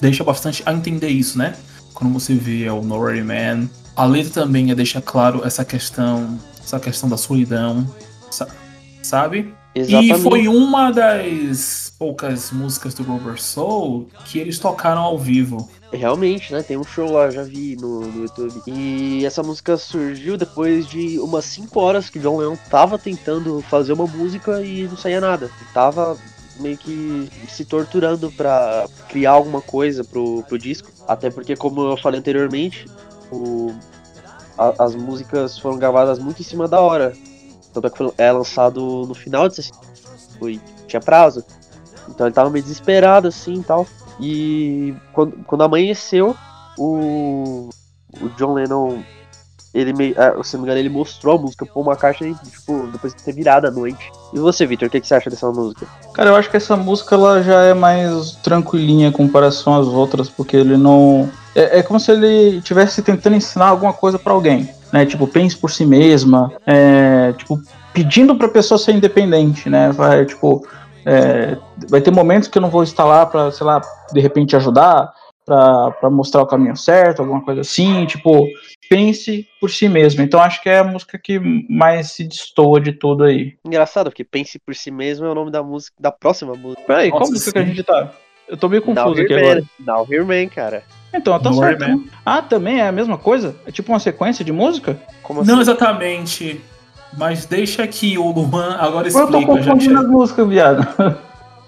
deixa bastante a entender isso, né? Quando você vê o Nowhere Man. A letra também é deixa claro essa questão. Essa questão da solidão. Sabe? Exatamente. E foi uma das poucas músicas do Rubber Soul que eles tocaram ao vivo. Realmente, né? Tem um show lá, já vi no, no YouTube. E essa música surgiu depois de umas 5 horas que John Lennon tava tentando fazer uma música e não saía nada. Ele tava meio que se torturando pra criar alguma coisa pro, pro disco. Até porque, como eu falei anteriormente, o, a- as músicas foram gravadas muito em cima da hora. Tanto é que é lançado no final de 60. Foi, tinha prazo. Então ele tava meio desesperado assim e tal. E quando, quando amanheceu, o, o John Lennon, ele meio, ah, se não me engano, ele mostrou a música pro Paul McCartney, tipo, depois de ter virado a noite. E você, Victor, o que, que você acha dessa música? Cara, eu acho que essa música ela já é mais tranquilinha em comparação às outras, porque ele não. É, é como se ele estivesse tentando ensinar alguma coisa pra alguém, né? Tipo, pense por si mesma, é, tipo, pedindo pra pessoa ser independente, né? Vai, tipo, é, vai ter momentos que eu não vou estar lá pra, sei lá, de repente ajudar, pra, pra mostrar o caminho certo, alguma coisa assim, tipo, pense por si mesmo. Então acho que é a música que mais se destoa de tudo aí. Engraçado, porque Pense por si mesmo é o nome da música, da próxima música. Peraí, qual música que a gente tá? Eu tô meio confuso Now aqui agora. Now Here Man, cara. Então, tá Don't certo. Ah, também é a mesma coisa? É tipo uma sequência de música? Como assim? Não exatamente. Mas deixa que o Luan agora Eu tô explica, confundindo as músicas, viado.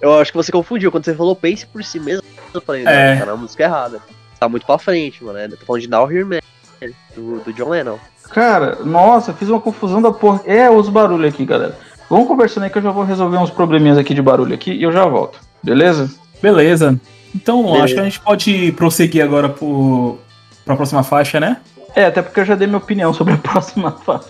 Eu acho que você confundiu. Quando você falou Pense por si mesmo, eu falei, não, É. tá na música errada. Tá muito pra frente, mano. Eu tô falando de Now Here Man, do, do John Lennon. Cara, nossa, fiz uma confusão da porra. É os barulhos aqui, galera. Vamos conversando aí que eu já vou resolver uns probleminhas aqui de barulho aqui e eu já volto. Beleza? Beleza. Então, Beleza. acho que a gente pode prosseguir agora pro, pra próxima faixa, né? É, até porque eu já dei minha opinião sobre a próxima faixa.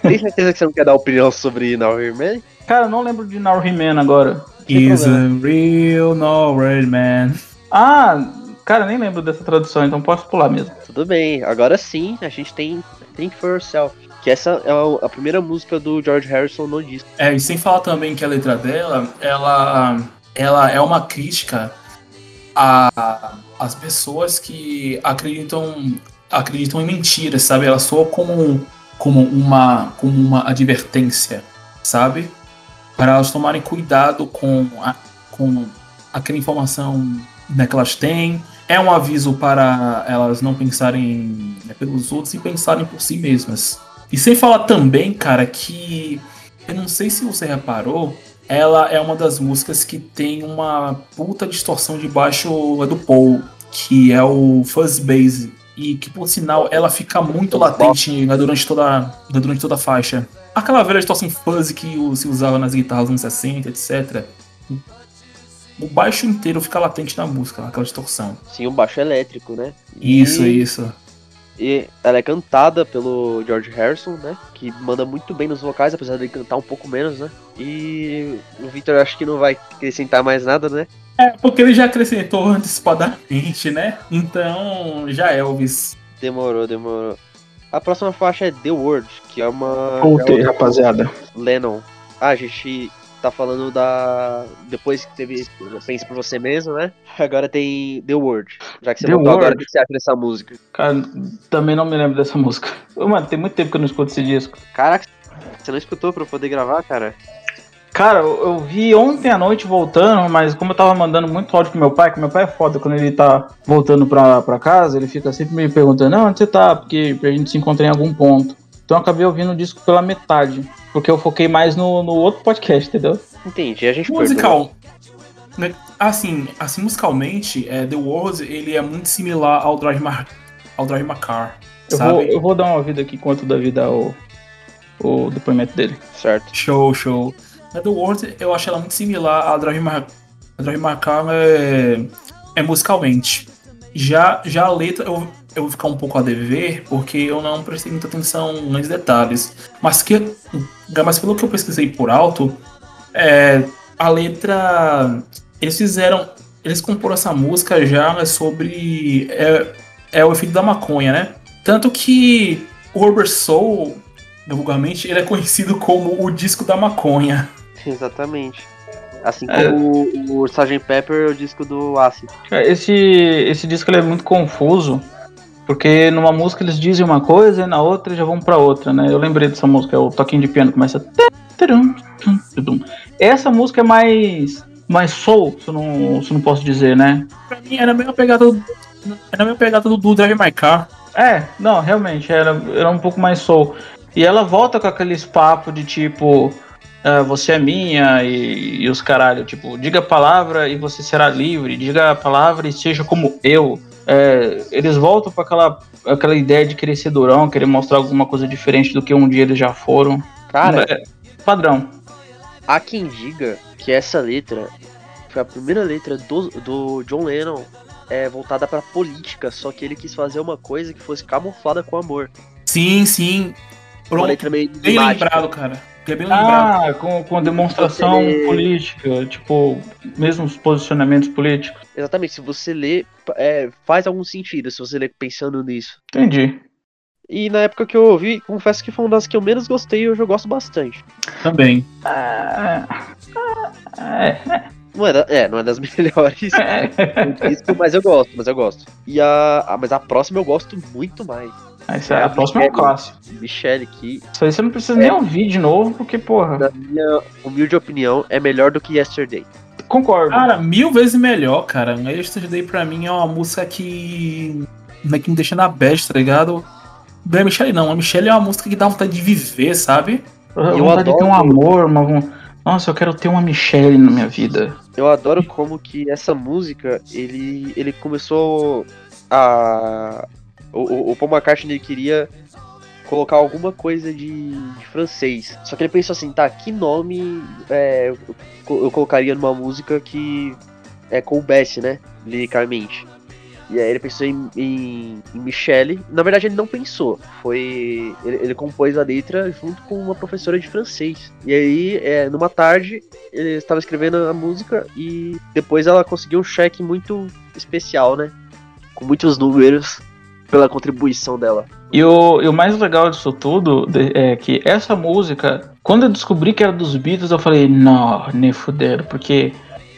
Tem certeza que você não quer dar opinião sobre Now Man? Cara, eu não lembro de Now He-Man agora. Is a real Norway man. Ah, cara, nem lembro dessa tradução, então posso pular mesmo. Tudo bem, agora sim a gente tem Think for Yourself. Que essa é a- a primeira música do George Harrison no disco. É, e sem falar também que a letra dela, ela, ela é uma crítica a as pessoas que acreditam acreditam em mentiras, sabe? Ela soa como como uma como uma advertência, sabe? Para elas tomarem cuidado com a, com aquela informação né, que elas têm. É um aviso para elas não pensarem né, pelos outros e pensarem por si mesmas. E sem falar também, cara, que eu não sei se você reparou, ela é uma das músicas que tem uma puta distorção de baixo do Paul, que é o fuzz bass. E que, por sinal, ela fica muito latente né, durante, toda, durante toda a faixa. Aquela velha distorção fuzz que se usava nas guitarras nos anos 60, etc. O baixo inteiro fica latente na música, aquela distorção. Sim, o baixo elétrico, né? Isso, E- isso. E ela é cantada pelo George Harrison, né? Que manda muito bem nos vocais, apesar de cantar um pouco menos, né? E o Victor acho que não vai acrescentar mais nada, né? É, porque ele já acrescentou antecipadamente, né? Então, já Elvis. Demorou, demorou. A próxima faixa é The Word, que é uma. Voltei, é rapaziada. Lennon. Ah, a gente tá falando da. Depois que teve Pense por você mesmo, né? Agora tem The Word. Já que você The voltou agora, o que você acha dessa música? Cara, também não me lembro dessa música. Mano, tem muito tempo que eu não escuto esse disco. Caraca, você não escutou pra eu poder gravar, cara? Cara, eu, eu vi ontem à noite voltando, mas como eu tava mandando muito áudio pro meu pai, que meu pai é foda quando ele tá voltando pra, pra casa, ele fica sempre me perguntando, não, onde você tá? Porque a gente se encontra em algum ponto. Então eu acabei ouvindo o disco pela metade, porque eu foquei mais no, no outro podcast, entendeu? Entendi, a gente. Musical. né, Assim, assim, musicalmente, é, The World, ele é muito similar ao Drive My, ao Drive My Car, Eu sabe? vou, eu vou dar uma ouvida aqui enquanto o Davi dá o, o depoimento dele. Certo. Show, show. A The World, eu acho ela muito similar a Drive My, a Drive My Car é, é musicalmente. Já, já a letra, eu, eu vou ficar um pouco a dever, porque eu não prestei muita atenção nos detalhes. Mas, que, mas pelo que eu pesquisei por alto, é, a letra. Eles fizeram. Eles comporam essa música já né, sobre. É, é o efeito da maconha, né? Tanto que o Rubber Soul, vulgarmente, ele é conhecido como o disco da maconha. Exatamente. Assim É. como o, o Sgt. Pepper é o disco do Acid. Cara, Esse, esse disco ele é muito confuso, porque numa música eles dizem uma coisa e na outra já vão pra outra, né? Eu lembrei dessa música, o toquinho de piano começa. Essa música é mais mais soul, se eu não, se eu não posso dizer, né? Pra mim era a mesma pegada do. Era a mesma pegada do, do Drive My Car. É, não, realmente, era, era um pouco mais soul. E ela volta com aqueles papos de tipo, ah, você é minha e, e os caralho, tipo, diga a palavra e você será livre, diga a palavra e seja como eu. É, eles voltam para aquela, aquela ideia de querer ser durão, querer mostrar alguma coisa diferente do que um dia eles já foram. Cara, É, padrão. há quem diga que essa letra foi a primeira letra do, do John Lennon é, voltada pra política, só que ele quis fazer uma coisa que fosse camuflada com amor. Sim, sim. Uma Pronto. letra meio Bem enigmática. lembrado, cara. É bem lembrado. Ah, com, com demonstração Você- política, tipo, mesmos posicionamentos políticos. Exatamente, se você lê, é, faz algum sentido se você lê pensando nisso. Entendi. E na época que eu ouvi, confesso que foi uma das que eu menos gostei e hoje eu gosto bastante. Também. Ah, é, Não é, da- é, não é das melhores é, disco, mas eu gosto, mas eu gosto. E a, a- mas a próxima eu gosto muito mais. Essa é a próxima é um clássico. Michelle aqui, Isso aí você não precisa nem ouvir de novo, porque, porra, na minha humilde opinião, é melhor do que Yesterday. Concordo. Cara, mil vezes melhor, cara. Yesterday pra mim é uma música que. Não é que me deixa na bad, tá ligado? Não é Michelle, não. A Michelle é uma música que dá vontade de viver, sabe? eu eu vontade de ter um adoro- amor, uma, um- nossa, eu quero ter uma Michelle na minha vida. Eu adoro como que essa música, ele, ele começou a... O, o- o Paul McCartney ele queria colocar alguma coisa de, de francês. Só que ele pensou assim, tá, que nome é, eu, co- eu colocaria numa música que é, coubesse, né, liricamente. E aí ele pensou em, em, em Michelle. Na verdade ele não pensou. Foi. Ele, ele compôs a letra junto com uma professora de francês. E aí, é, numa tarde, ele estava escrevendo a música e depois ela conseguiu um cheque muito especial, né? Com muitos números pela contribuição dela. E o, e o mais legal disso tudo é que essa música, quando eu descobri que era dos Beatles, eu falei, não, nem fuderam, porque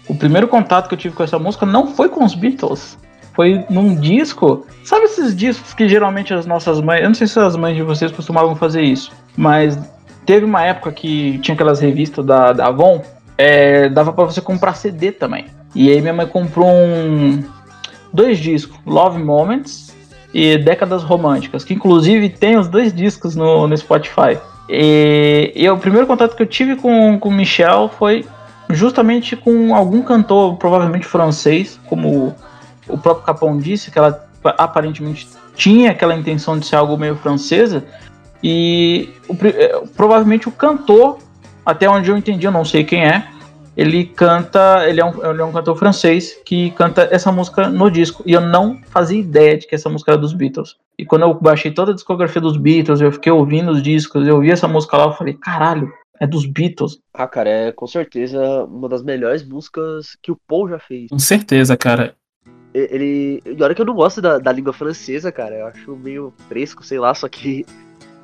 o primeiro contato que eu tive com essa música não foi com os Beatles. Foi num disco. Sabe esses discos que geralmente as nossas mães. Eu não sei se as mães de vocês costumavam fazer isso, mas teve uma época que tinha aquelas revistas da, da Avon, é, dava pra você comprar CD também. E aí minha mãe comprou um. Dois discos, Love Moments e Décadas Românticas, que inclusive tem os dois discos no, no Spotify. E, e o primeiro contato que eu tive com o Michel foi justamente com algum cantor, provavelmente francês, como o próprio Capão disse, que ela aparentemente tinha aquela intenção de ser algo meio francesa. E o eh, provavelmente o cantor, até onde eu entendi, eu não sei quem é, ele canta, ele é, um, ele é um cantor francês que canta essa música no disco. E eu não fazia ideia de que essa música era dos Beatles. E quando eu baixei toda a discografia dos Beatles, eu fiquei ouvindo os discos, eu ouvi essa música lá, eu falei, caralho, é dos Beatles. Ah, cara, é com certeza uma das melhores músicas que o Paul já fez. Com certeza, cara. Ele. E olha que eu não gosto da, da língua francesa, cara. Eu acho meio fresco, sei lá, só que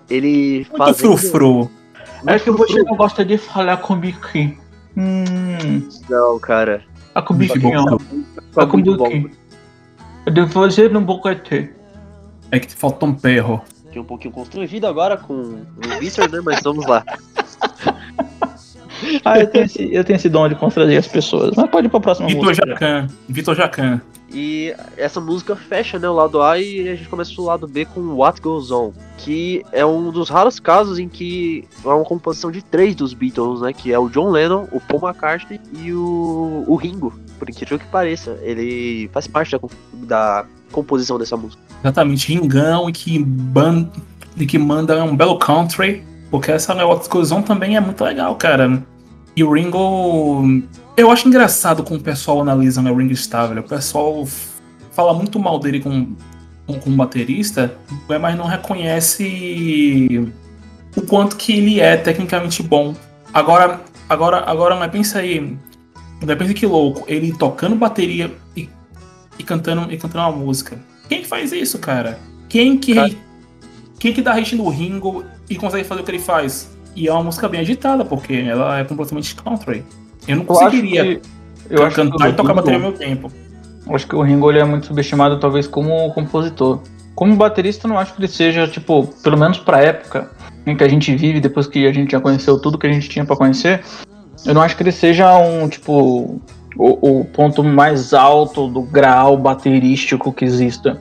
ele Muito faz. frufru. É que você não gosta de falar com biquinho. Hum, Não, cara. a com Bife biquinho. bom. Tá A com muito bom. biquinho. De você não boquete. É que te falta um perro. Fiquei um pouquinho constrangido agora com o Victor, né? Mas vamos lá. Ah, eu tenho, esse, eu tenho esse dom de constranger as pessoas. Mas pode ir pra próxima Vitor música. Jacan. Vitor Jacan. E essa música fecha, né, o lado A e a gente começa o lado B com What Goes On, que é um dos raros casos em que é uma composição de três dos Beatles, né, que é o John Lennon, o Paul McCartney e o, o Ringo, por incrível que pareça. Ele faz parte da, da composição dessa música. Exatamente, Ringão e que, ban... e que manda um belo country. Porque essa What Goes On também é muito legal, cara. E o Ringo. Eu acho engraçado como o pessoal analisa né, o Ringo Starr, velho. O pessoal fala muito mal dele com, com, com baterista, mas não reconhece o quanto que ele é tecnicamente bom. Agora, agora, agora, mas pensa aí. Mas pensa que louco, ele tocando bateria e, e cantando e cantando uma música. Quem faz isso, cara? Quem que Cara. quem que dá hit no Ringo e consegue fazer o que ele faz? E é uma música bem agitada, porque ela é completamente country. Eu não Eu acho conseguiria que, eu acho cantar e tocar bateria ao mesmo tempo. eu acho que o Ringo ele é muito subestimado, talvez, como compositor. Como baterista, eu não acho que ele seja, tipo, pelo menos pra época em que a gente vive, depois que a gente já conheceu tudo que a gente tinha pra conhecer, eu não acho que ele seja um, tipo, o, o ponto mais alto do grau baterístico que exista.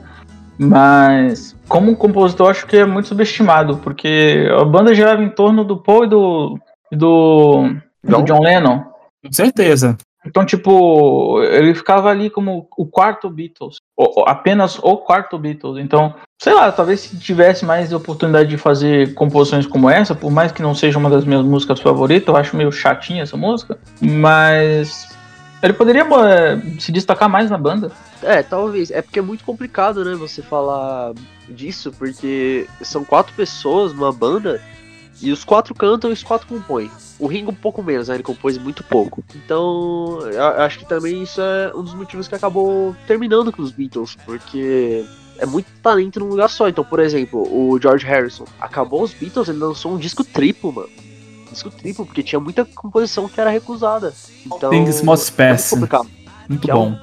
Mas, como compositor, eu acho que é muito subestimado, porque a banda girava em torno do Paul e do, e do, do John Lennon. Com certeza. Então, tipo, ele ficava ali como o quarto Beatles, ou, ou apenas o quarto Beatles. Então, sei lá, talvez se tivesse mais oportunidade de fazer composições como essa, por mais que não seja uma das minhas músicas favoritas, eu acho meio chatinha essa música, mas ele poderia é, se destacar mais na banda. É, talvez. É porque é muito complicado, né, você falar disso, porque são quatro pessoas numa banda e os quatro cantam e os quatro compõem. O Ringo um pouco menos, né? Ele compôs muito pouco. Então, eu acho que também isso é um dos motivos que acabou terminando com os Beatles, porque é muito talento num lugar só. Então, por exemplo, o George Harrison acabou os Beatles, ele lançou um disco triplo, mano. Disco triplo, porque tinha muita composição que era recusada. Então, Things é muito Pass. complicado. Muito que é bom.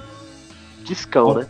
Discão, né?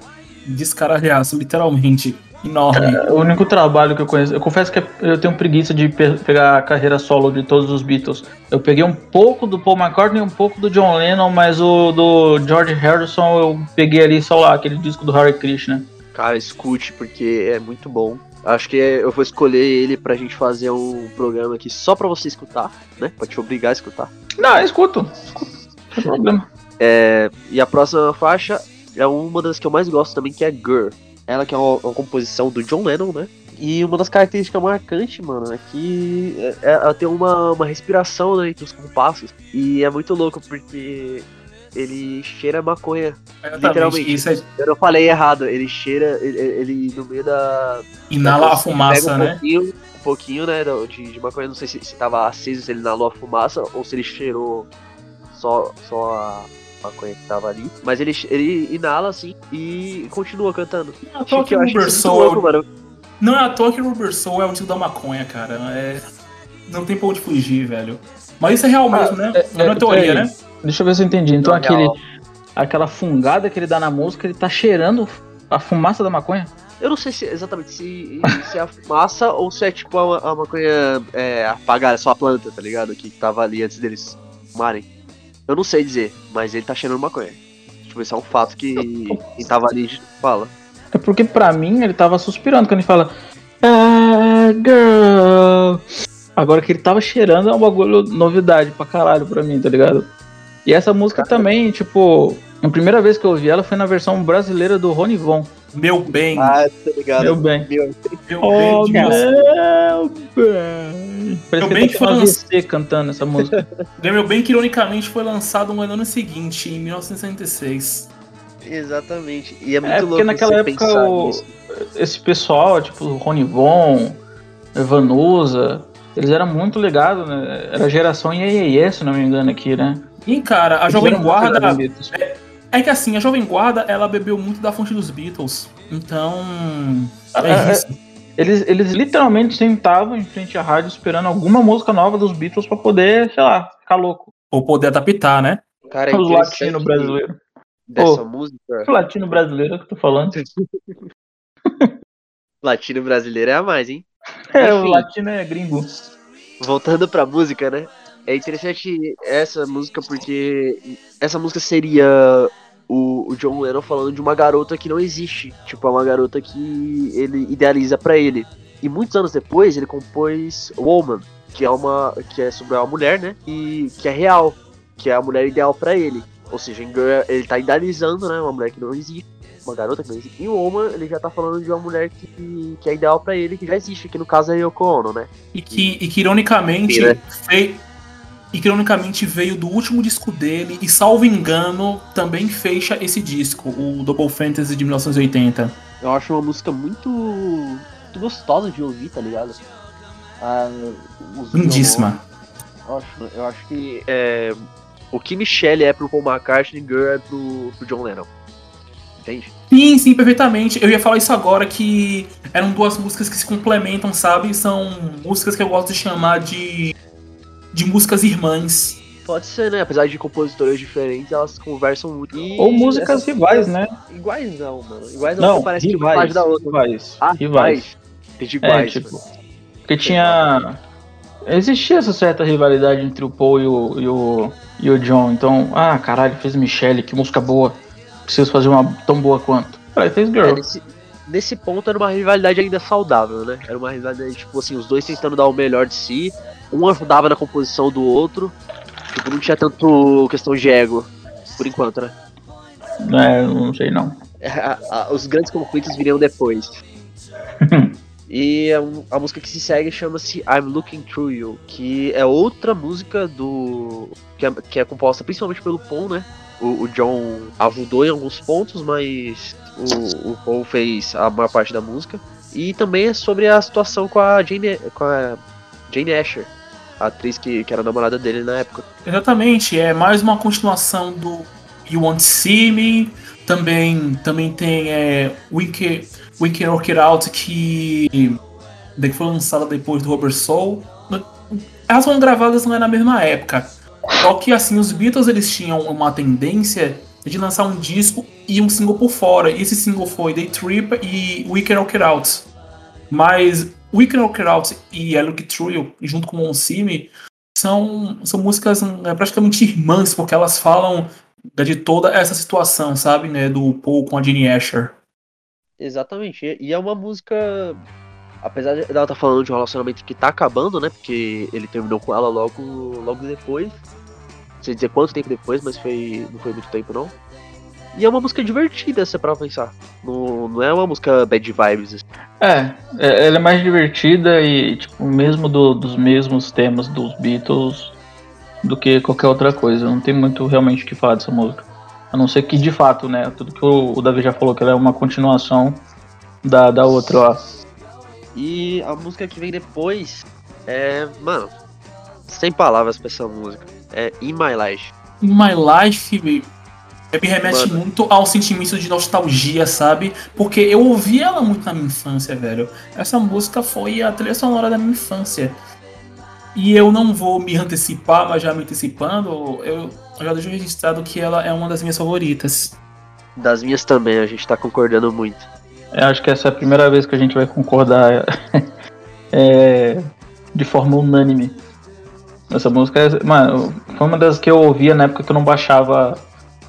Descaralhaço, literalmente. Enorme. É, o único trabalho que eu conheço. Eu confesso que eu tenho preguiça de pe- pegar a carreira solo de todos os Beatles. Eu peguei um pouco do Paul McCartney e um pouco do John Lennon, mas o do George Harrison eu peguei ali, sei lá, aquele disco do Hare Krishna. Cara, escute, porque é muito bom. Acho que eu vou escolher ele pra gente fazer um programa aqui só pra você escutar, né? Pra te obrigar a escutar. Não, eu escuto. escuto. Não tem problema. É, e a próxima faixa é uma das que eu mais gosto também, que é Girl. Ela que é uma, uma composição do John Lennon, né? E uma das características marcantes, mano, é que é- ela tem uma, uma respiração né, entre os compassos. E é muito louco, porque ele cheira maconha. Exatamente. literalmente. Isso é, Eu não falei errado, ele cheira, ele, ele no meio da, inala a Pega fumaça, um né? Pouquinho, um pouquinho, né, de, de maconha. Não sei se, se tava aceso, se ele inalou a fumaça ou se ele cheirou só, só a maconha que tava ali. Mas ele, ele inala assim e continua cantando. Não é à toa que eu acho Rubber isso é louco, o- mano. Não é à toa que Rubber Soul é o tio da maconha, cara. É... Não tem pra onde fugir, velho. Mas isso é real Ah, mesmo, né? é- não é é- teoria, peraí. né? Deixa eu ver se eu entendi. Então Não, aquele, aquela fungada que ele dá na música, ele tá cheirando a fumaça da maconha? Eu não sei se exatamente se, se é a fumaça ou se é tipo a, a maconha é, apagada, só a planta, tá ligado? Que tava ali antes deles fumarem. Eu não sei dizer, mas ele tá cheirando maconha. Tipo, esse é um fato que quem tava ali fala. É porque pra mim ele tava suspirando quando ele fala ah, girl. Agora que ele tava cheirando é um bagulho novidade pra caralho pra mim, tá ligado? E essa música também, tipo, a primeira vez que eu ouvi ela foi na versão brasileira do Rony Von. Meu bem. Ah, tá ligado. Meu bem. Meu, meu Oh, bem. meu bem. Parece Meu que bem que foi com lanç- AVC cantando essa música. Meu bem que ironicamente foi lançado no ano seguinte, em 1966. Exatamente. E é muito É louco porque naquela você época o- esse pessoal, tipo Rony Von, Vanusa, eles eram muito ligados, né? Era a geração Iê, se não me engano aqui, né? E cara, a Eles Jovem Guarda. Beatles. É que assim, a Jovem Guarda, ela bebeu muito da fonte dos Beatles. Então. É, É, é. isso. Eles, eles literalmente sentavam em frente à rádio esperando alguma música nova dos Beatles pra poder, sei lá, ficar louco. Ou poder adaptar, né? Cara, é Os interessante latinos brasileiros. Dessa Ô. música. O latino brasileiro que eu tô falando. Latino brasileiro é a mais, hein? É, o Enfim. latino é gringo. Voltando pra música, né? É interessante essa música porque essa música seria o, o John Lennon falando de uma garota que não existe. Tipo, é uma garota que ele idealiza pra ele. E muitos anos depois ele compôs Woman, que é uma que é sobre uma mulher, né? E que é real, que é a mulher ideal pra ele. Ou seja, ele tá idealizando, né, uma mulher que não existe, uma garota que não existe. Em Woman, ele já tá falando de uma mulher que, que é ideal pra ele, que já existe, que no caso é Yoko Ono, né? E que, e que ironicamente. Sim, né? fei- e que ironicamente veio do último disco dele e, salvo engano, também fecha esse disco, o Double Fantasy de 1980. Eu acho uma música muito, muito gostosa de ouvir, tá ligado? Ah, Lindíssima. Eu acho, eu acho que é, o que Michelle é pro Paul McCartney, Girl é pro, pro John Lennon. Entende? Sim, sim, perfeitamente. Eu ia falar isso agora que eram duas músicas que se complementam, sabe? São músicas que eu gosto de chamar de de músicas irmãs. Pode ser, né? Apesar de compositores diferentes, elas conversam muito. E Ou músicas rivais, né? Iguais não, mano. Iguais não, Não, parece que uma rivais. parte da outra. Rivais. Ah, rivais. De É, iguais. tipo, mano. porque tinha. Existia essa certa rivalidade entre o Paul e o, e o, e o John. Então, ah, caralho, fez Michelle, que música boa. Preciso fazer uma tão boa quanto. Aí fez É, Girl. nesse, nesse ponto era uma rivalidade ainda saudável, né? Era uma rivalidade, tipo assim, os dois tentando dar o melhor de si, um ajudava na composição do outro. Tipo, não tinha tanto questão de ego, por enquanto, né? É, não sei não. A- os grandes conflitos viriam depois. E a, a música que se segue chama-se I'm Looking Through You, que é outra música do. que é, que é composta principalmente pelo Paul, né? O, o John ajudou em alguns pontos, mas o, o Paul fez a maior parte da música. E também é sobre a situação com a Jane, com a Jane Asher, a atriz que, que era namorada dele na época. Exatamente, é mais uma continuação do You Want to See Me. Também, também tem é, We, Can, Work It Out, que, foi lançada depois do Rubber Soul. Elas foram gravadas não é na mesma época. Só que assim, os Beatles eles tinham uma tendência de lançar um disco e um single por fora. E esse single foi Day Trip e We Can Work It Out. Mas It Out e Through You, junto com o See Me, são, são músicas é, praticamente irmãs, porque elas falam de toda essa situação, sabe, né, do Paul com a Jenny Asher. Exatamente, e é uma música. Apesar de ela estar falando de um relacionamento que tá acabando, né? Porque ele terminou com ela logo, logo depois. Não sei dizer quanto tempo depois, mas foi, não foi muito tempo não. E é uma música divertida, se é pra pensar. Não, não é uma música bad vibes. assim. É, é, ela é mais divertida e, tipo, mesmo do- dos mesmos temas dos Beatles do que qualquer outra coisa. Não tem muito realmente o que falar dessa música. A não ser que, de fato, né, tudo que o, o Davi já falou, que ela é uma continuação da, da outra lá. E a música que vem depois é. Mano, sem palavras pra essa música. É In My Life. In My Life me, me remete Mano. muito ao sentimento de nostalgia, sabe? Porque eu ouvi ela muito na minha infância, velho. Essa música foi a trilha sonora da minha infância. E eu não vou me antecipar, mas já me antecipando, eu já deixo registrado que ela é uma das minhas favoritas. Das minhas também, a gente tá concordando muito. Eu acho que essa é a primeira vez que a gente vai concordar é, de forma unânime. Essa música, é- mano, foi uma das que eu ouvia na época que eu não baixava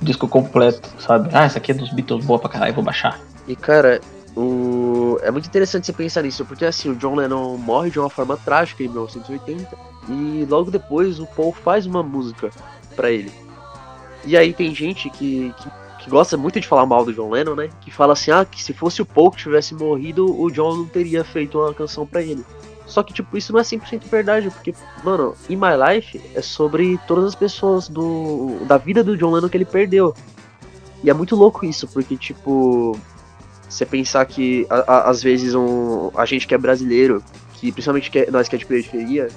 disco completo, sabe? Ah, essa aqui é dos Beatles, boa pra caralho, vou baixar. E cara, o... é muito interessante você pensar nisso, porque assim, o John Lennon morre de uma forma trágica em 1980 e logo depois o Paul faz uma música pra ele. E aí tem gente que, que, que gosta muito de falar mal do John Lennon, né? Que fala assim, ah, que se fosse o Paul que tivesse morrido, o John não teria feito uma canção pra ele. Só que, tipo, isso não é 100% verdade, porque, mano, In My Life é sobre todas as pessoas do da vida do John Lennon que ele perdeu. E é muito louco isso, porque, tipo, você pensar que a- a- às vezes um, a gente que é brasileiro, que principalmente que é- nós que é de periferia,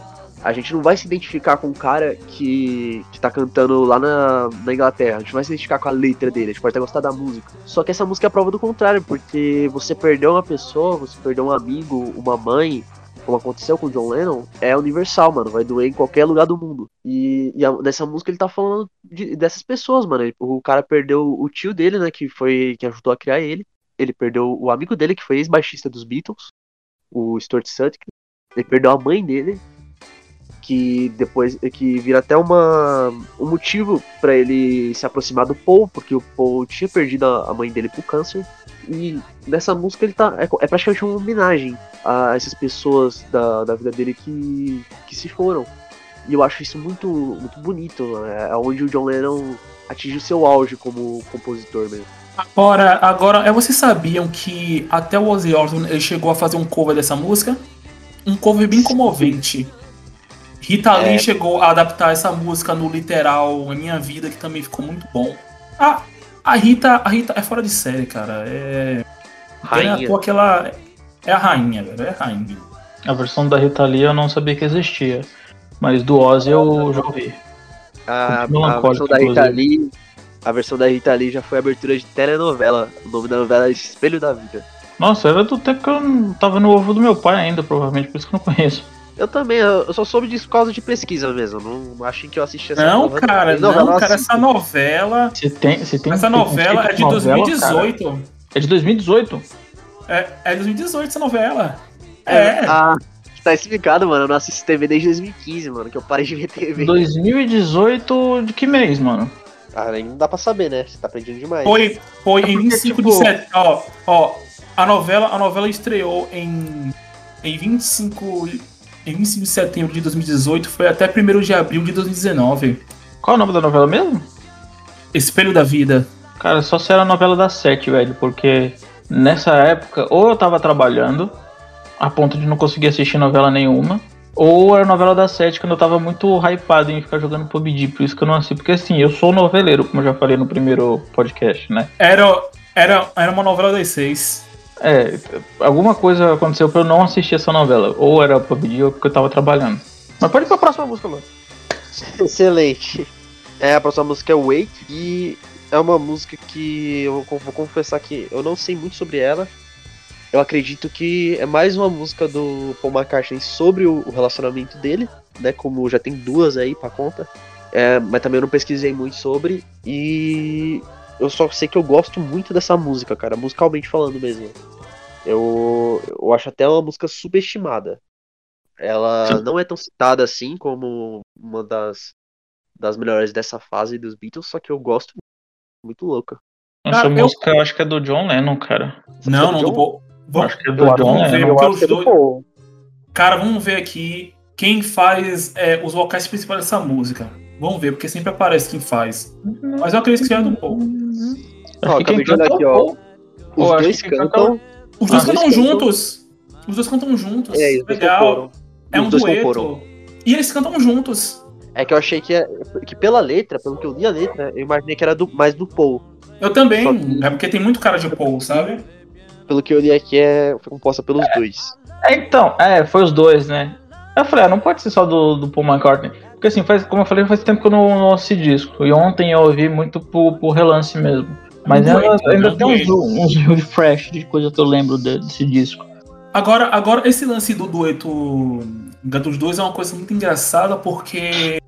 a gente não vai se identificar com um cara que, que tá cantando lá na, na Inglaterra. A gente vai se identificar com a letra dele, a gente pode até gostar da música. Só que essa música é a prova do contrário, porque você perdeu uma pessoa, você perdeu um amigo, uma mãe, como aconteceu com o John Lennon, é universal, mano. Vai doer em qualquer lugar do mundo. E, e a- nessa música ele tá falando de- dessas pessoas, mano. Ele- O cara perdeu o tio dele, né? Que foi quem ajudou a criar ele. Ele perdeu o amigo dele, que foi ex-baixista dos Beatles, o Stuart Sutcliffe. Ele perdeu a mãe dele, que depois que vira até uma um motivo pra ele se aproximar do Paul, porque o Paul tinha perdido a a mãe dele pro câncer. E nessa música ele tá. É, é praticamente uma homenagem a essas pessoas da, da vida dele que, que se foram. E eu acho isso muito, muito bonito. né? É onde o John Lennon atinge o seu auge como compositor mesmo. Agora, agora, é, vocês sabiam que até o Ozzy Osbourne ele chegou a fazer um cover dessa música? Um cover bem comovente. Rita Lee É. chegou a adaptar essa música no literal A Minha Vida, que também ficou muito bom. Ah, a Rita, a Rita é fora de série, cara. É. Rainha. É, aquela. É a rainha, velho. É a rainha. A versão da Rita Lee eu não sabia que existia. Mas do Ozzy eu já ouvi. A, a versão da Rita. Lee. A versão da Rita Lee já foi abertura de telenovela. O nome da novela é Espelho da Vida. Nossa, era do tempo que eu não tava no ovo do meu pai ainda, provavelmente, por isso que eu não conheço. Eu também, eu só soube disso por causa de pesquisa mesmo. Não achem que eu assisti essa Não, novela. cara, não, eu cara, assisto. essa novela. Você tem, você tem Essa tem novela é de novela, 2018. cara. É de 2018? É, é 2018 essa novela. É. Ah, tá explicado, mano. Eu não assisto TV desde 2015, mano. Que eu parei de ver TV. 2018 de que mês, mano? Ah, nem não dá pra saber, né? Você tá aprendendo demais. Foi, foi É em porque, 25 tipo- de setembro. Ó, ó, a novela, a novela estreou em, em 25. Início de setembro de 2018 foi até 1 de abril de 2019. Qual é o nome da novela mesmo? Espelho da Vida. Cara, só se era a novela das sete, velho, porque nessa época, ou eu tava trabalhando, a ponto de não conseguir assistir novela nenhuma, ou era novela das sete, quando eu tava muito hypado em ficar jogando PUBG, por isso que eu não assisti. Porque assim, eu sou noveleiro, como eu já falei no primeiro podcast, né? Era, era, era uma novela das seis. É, alguma coisa aconteceu pra eu não assistir essa novela. Ou era PUBG ou porque eu tava trabalhando. Mas pode ir pra próxima música agora. Excelente. É, a próxima música é Wait e é uma música que eu vou confessar que eu não sei muito sobre ela. Eu acredito que é mais uma música do Paul McCartney sobre o relacionamento dele, né? Como já tem duas aí pra conta. É, mas também eu não pesquisei muito sobre. E eu só sei que eu gosto muito dessa música, cara, musicalmente falando mesmo. Eu, eu acho até uma música subestimada. Ela Sim. não é tão citada assim como uma das, das melhores dessa fase dos Beatles, só que eu gosto muito louca. Essa cara, música eu... acho que é do John Lennon, cara. Não, não, do Paul. Acho que é do John Lennon. Ver, dois... Cara, vamos ver aqui quem faz é, os vocais principais dessa música. Vamos ver, porque sempre aparece quem faz. Mas eu acredito que seja do Paul. Ó, acabei de olhar aqui, ó. Os dois cantam. Os dois cantam juntos. Os dois cantam juntos. É, Legal. É um dueto. E eles cantam juntos. É que eu achei que, que pela letra, pelo que eu li a letra, eu imaginei que era do, mais do Paul. Eu também, que... é porque tem muito cara de Paul, sabe? Pelo que eu li aqui, é, foi composta pelos é. dois. É, então, é, foi os dois, né? Eu falei, ah, não pode ser só do, do Paul McCartney. Porque assim, faz, como eu falei, faz tempo que eu não, não ouço disco. E ontem eu ouvi muito por, por relance mesmo. Mas ainda, ainda tem uns, uns refresh de coisa que eu lembro desse disco. Agora, agora esse lance do dueto dos dois é uma coisa muito engraçada porque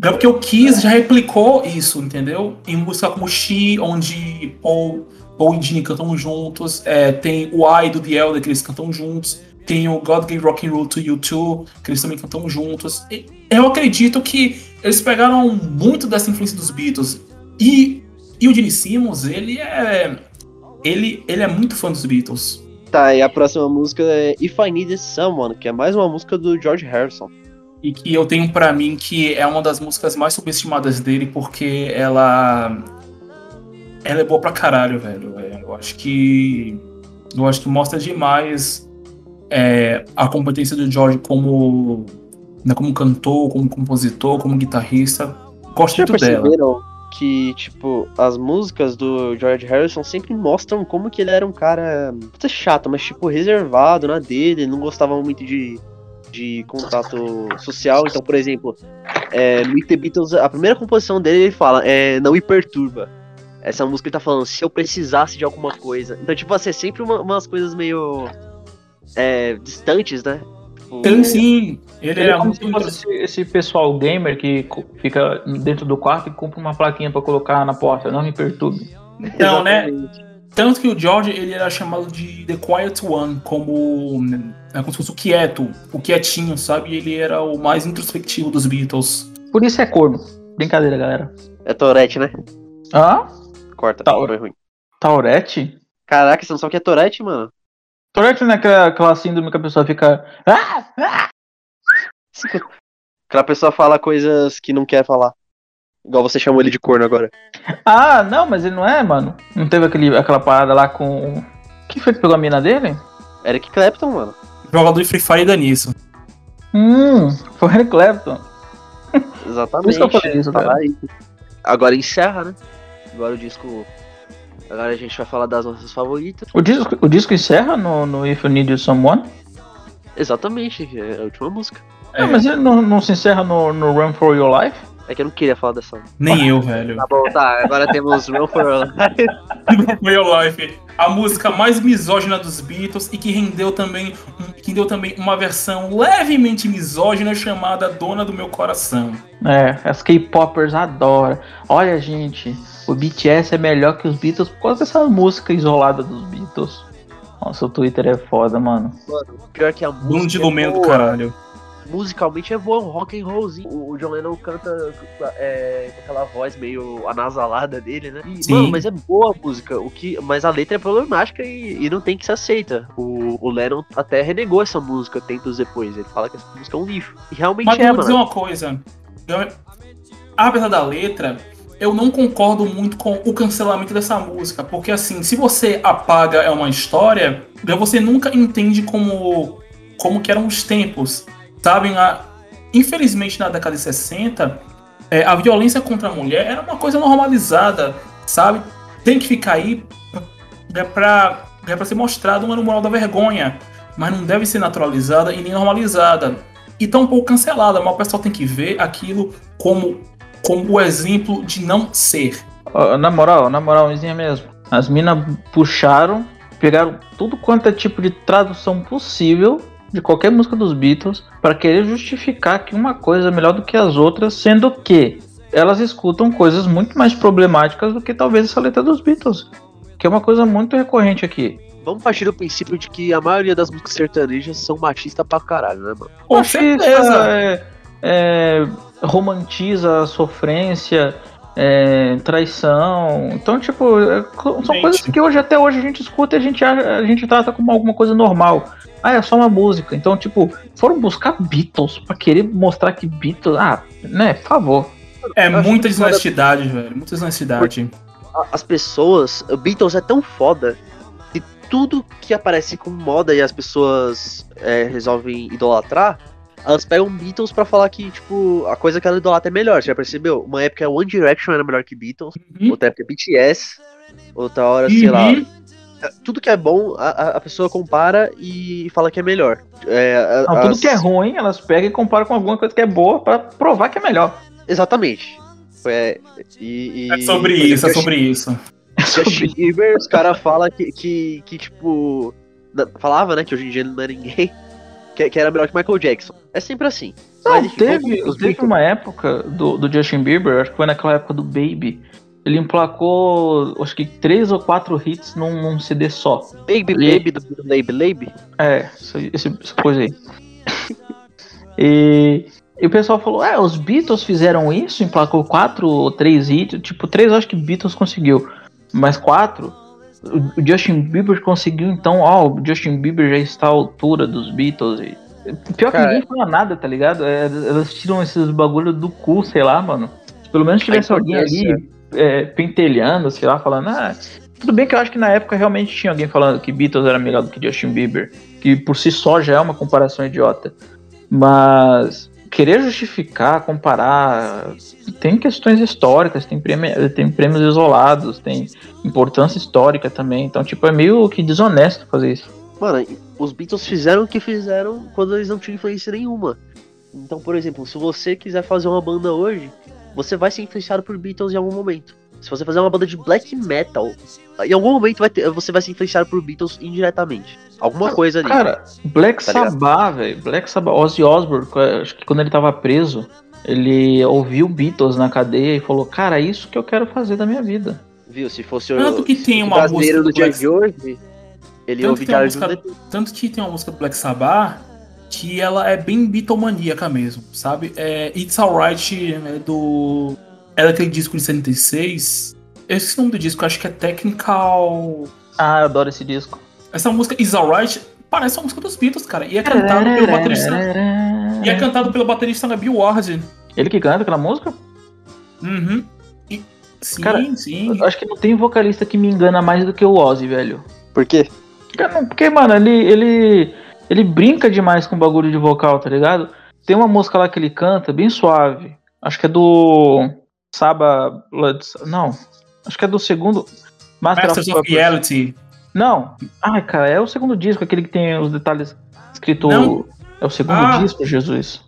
porque o Kiss já replicou isso, entendeu? Em música como She, onde Paul, Paul e Gene cantam juntos, é, tem o I do The Elder, que eles cantam juntos, tem o God Gave Rock and Roll to You Too, que eles também cantam juntos. E eu acredito que eles pegaram muito dessa influência dos Beatles. E, e o Gene Simmons, ele é ele, ele é muito fã dos Beatles. Tá, e a próxima música é If I Needed Someone, que é mais uma música do George Harrison. E que eu tenho para mim que é uma das músicas mais subestimadas dele, porque ela. Ela é boa pra caralho, velho. Eu acho que. Eu acho que mostra demais é, a competência do George como. Né, como cantor, como compositor, como guitarrista. Gosto muito dela que, tipo, as músicas do George Harrison sempre mostram como que ele era um cara muito chato, mas, tipo, reservado na dele, não gostava muito de, de contato social. Então, por exemplo, é, no The Beatles, a primeira composição dele, ele fala, é, não me perturba. Essa música ele tá falando, se eu precisasse de alguma coisa. Então, tipo, assim, é sempre uma, umas coisas meio é, distantes, né? Sim, sim. Ele, ele é, é como se fosse esse, esse, pessoal gamer que fica dentro do quarto e compra uma plaquinha para colocar na porta. Não me perturbe. Então, né? Tanto que o George ele era chamado de The Quiet One, como, é como se fosse o quieto, o quietinho, sabe? Ele era o mais introspectivo dos Beatles. Por isso é corno. Brincadeira, galera. É Tourette, né? Hã? Corta, Taur... foi ruim. Taurette? Caraca, você não sabe o que é Tourette, mano? Tourette não é aquela, aquela síndrome que a pessoa fica. Ah! Ah! Aquela pessoa fala coisas que não quer falar. Igual você chamou ele de corno agora. Ah, não, mas ele não é, mano. Não teve aquele, aquela parada lá com. Quem foi que pegou a mina dele? Eric Clapton, mano. Jogador de Free Fire da nisso. Hum, foi Eric Clapton. Exatamente. Por isso que eu falei isso, cara. Agora encerra, né? Agora o disco. Agora a gente vai falar das nossas favoritas. O disco, o disco encerra no, no If You Need Someone? Exatamente, é a última música. É. mas ele não, não se encerra no, no Run for Your Life? É que eu não queria falar dessa. Nem eu, velho. Tá bom, tá. Agora temos Run for Your Life. Run for Your Life. A música mais misógina dos Beatles e que rendeu também, que deu também uma versão levemente misógina chamada Dona do Meu Coração. É, as K-Poppers adoram. Olha, gente, o BTS é melhor que os Beatles por causa dessa música isolada dos Beatles. Nossa, o Twitter é foda, mano. Mano, pior que a música. Um de é do caralho. musicalmente é bom, um rock and rollzinho. O, John Lennon canta é, com aquela voz meio anasalada dele, né? E, mano, mas é boa a música, o que, mas a letra é problemática e, e não tem que ser aceita. O, o Lennon até renegou essa música tempos depois. Ele fala que essa música é um lixo. E realmente mas é, vou dizer uma coisa. Eu, apesar da letra, eu não concordo muito com o cancelamento dessa música, porque assim, se você apaga é uma história, você nunca entende como como que eram os tempos, sabem? A, infelizmente na década de 60, é, a violência contra a mulher era uma coisa normalizada, sabe? Tem que ficar aí é pra, é pra ser mostrado uma moral da vergonha, mas não deve ser naturalizada e nem normalizada. E tão um pouco cancelada, mas o pessoal tem que ver aquilo como como o exemplo de não ser. Na moral, na moralzinha mesmo. As minas puxaram, pegaram tudo quanto é tipo de tradução possível de qualquer música dos Beatles para querer justificar que uma coisa é melhor do que as outras, sendo que elas escutam coisas muito mais problemáticas do que talvez essa letra dos Beatles, que é uma coisa muito recorrente aqui. Vamos partir do princípio de que a maioria das músicas sertanejas são machistas pra caralho, né, mano? Com certeza. É, é, romantiza a sofrência, é, traição. Então, tipo, é, são gente. coisas que hoje até hoje a gente escuta e a gente, a gente trata como alguma coisa normal. Ah, é só uma música. Então, tipo, foram buscar Beatles pra querer mostrar que Beatles. Ah, né, por favor. É muita desonestidade, velho. Muita desonestidade. As pessoas. Beatles é tão foda que tudo que aparece com moda e as pessoas é, resolvem idolatrar elas pegam Beatles para falar que, tipo, a coisa que ela idolatra é melhor. Você já percebeu? Uma época One Direction era melhor que Beatles, uhum. outra época BTS, outra hora, uhum. sei lá. Uhum. Tudo que é bom, a, a pessoa compara e fala que é melhor. É, Não, as... Tudo que é ruim, elas pegam e comparam com alguma coisa que é boa para provar que é melhor. Exatamente. É, e, e, é sobre isso, é sobre isso. Justin Bieber, os caras falam que, que, que, tipo. Falava, né, que hoje em dia não é ninguém que, que, era melhor que Michael Jackson. É sempre assim. Não, Mas, teve, teve uma época do, do Justin Bieber, acho que foi naquela época do Baby. Ele emplacou, acho que três ou quatro hits num, num CD só. Baby e... Baby do Baby Baby? É, essa, essa coisa aí. e, e, o pessoal falou: é, os Beatles fizeram isso, emplacou quatro ou três hits. Tipo, três acho que Beatles conseguiu. Mas quatro, o Justin Bieber conseguiu, então, ó, o Justin Bieber já está à altura dos Beatles. E... Pior Cara, que ninguém fala nada, tá ligado? É, elas tiram esses bagulho do cu, sei lá, mano. Se pelo menos tivesse alguém ali é, pentelhando, sei lá, falando, ah, tudo bem que eu acho que na época realmente tinha alguém falando que Beatles era melhor do que Justin Bieber, que por si só já é uma comparação idiota. Mas querer justificar, comparar, tem questões históricas, tem, prêmio, tem prêmios isolados, tem importância histórica também. Então, tipo, é meio que desonesto fazer isso. Mano, os Beatles fizeram o que fizeram quando eles não tinham influência nenhuma. Então, por exemplo, se você quiser fazer uma banda hoje, você vai ser influenciado por Beatles em algum momento. Se você fazer uma banda de black metal, em algum momento vai ter, você vai ser influenciado por Beatles indiretamente. Alguma coisa ali. Cara, Black tá Sabbath, velho. Black Sabbath, Ozzy Osbourne, acho que quando ele tava preso, ele ouviu Beatles na cadeia e falou: Cara, é isso que eu quero fazer da minha vida. Viu? Se fosse Tanto que tem uma música do dia Black... de hoje, ele tanto ouve que música... Tanto que tem uma música do Black Sabbath que ela é bem bitomaníaca mesmo, sabe? É It's Alright é do era aquele disco de 76. Eu esqueci o nome do disco, acho que é Technical. Ah, eu adoro esse disco. Essa música Is Alright parece uma música dos Beatles, cara. E é cantado pelo baterista. E é cantado pelo baterista Bill Ward. Ele que canta aquela música? Uhum. E... Sim, cara, sim. Eu acho que não tem vocalista que me engana mais do que o Ozzy, velho. Por quê? Porque, mano, ele, ele, ele brinca demais com o bagulho de vocal, tá ligado? Tem uma música lá que ele canta, bem suave. Acho que é do. Saba Blood. Não. Acho que é do segundo. Master Masters of, of Reality. Não. Ai, cara, é o segundo disco, aquele que tem os detalhes escrito. Não. É o segundo ah. disco, Jesus.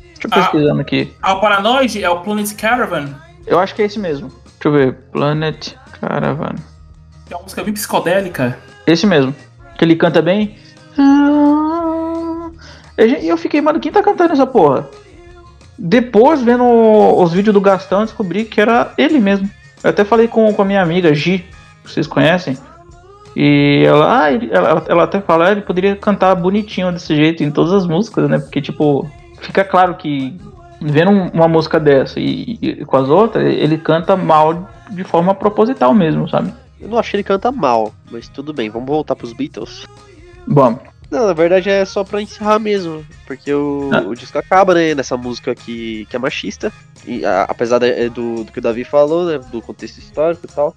Deixa eu ah. pesquisando aqui. Ah, o Paranoid é o Planet Caravan. Eu acho que é esse mesmo. Deixa eu ver. Planet Caravan. É uma música bem psicodélica. Esse mesmo. Que ele canta bem. E eu fiquei, mano, quem tá cantando essa porra? Depois, vendo os vídeos do Gastão, descobri que era ele mesmo. Eu até falei com, com a minha amiga Gi, vocês conhecem. E ela, ah, ele, ela, ela até fala, ah, ele poderia cantar bonitinho desse jeito em todas as músicas, né? Porque, tipo, fica claro que vendo uma música dessa e, e, com as outras, ele canta mal de forma proposital mesmo, sabe? Eu não acho que ele canta mal, mas tudo bem, vamos voltar pros Beatles. Bom. Não, na verdade é só pra encerrar mesmo, porque o, ah. o disco acaba, né, nessa música que, que é machista, e, a, apesar de, do, do que o Davi falou, né, do contexto histórico e tal.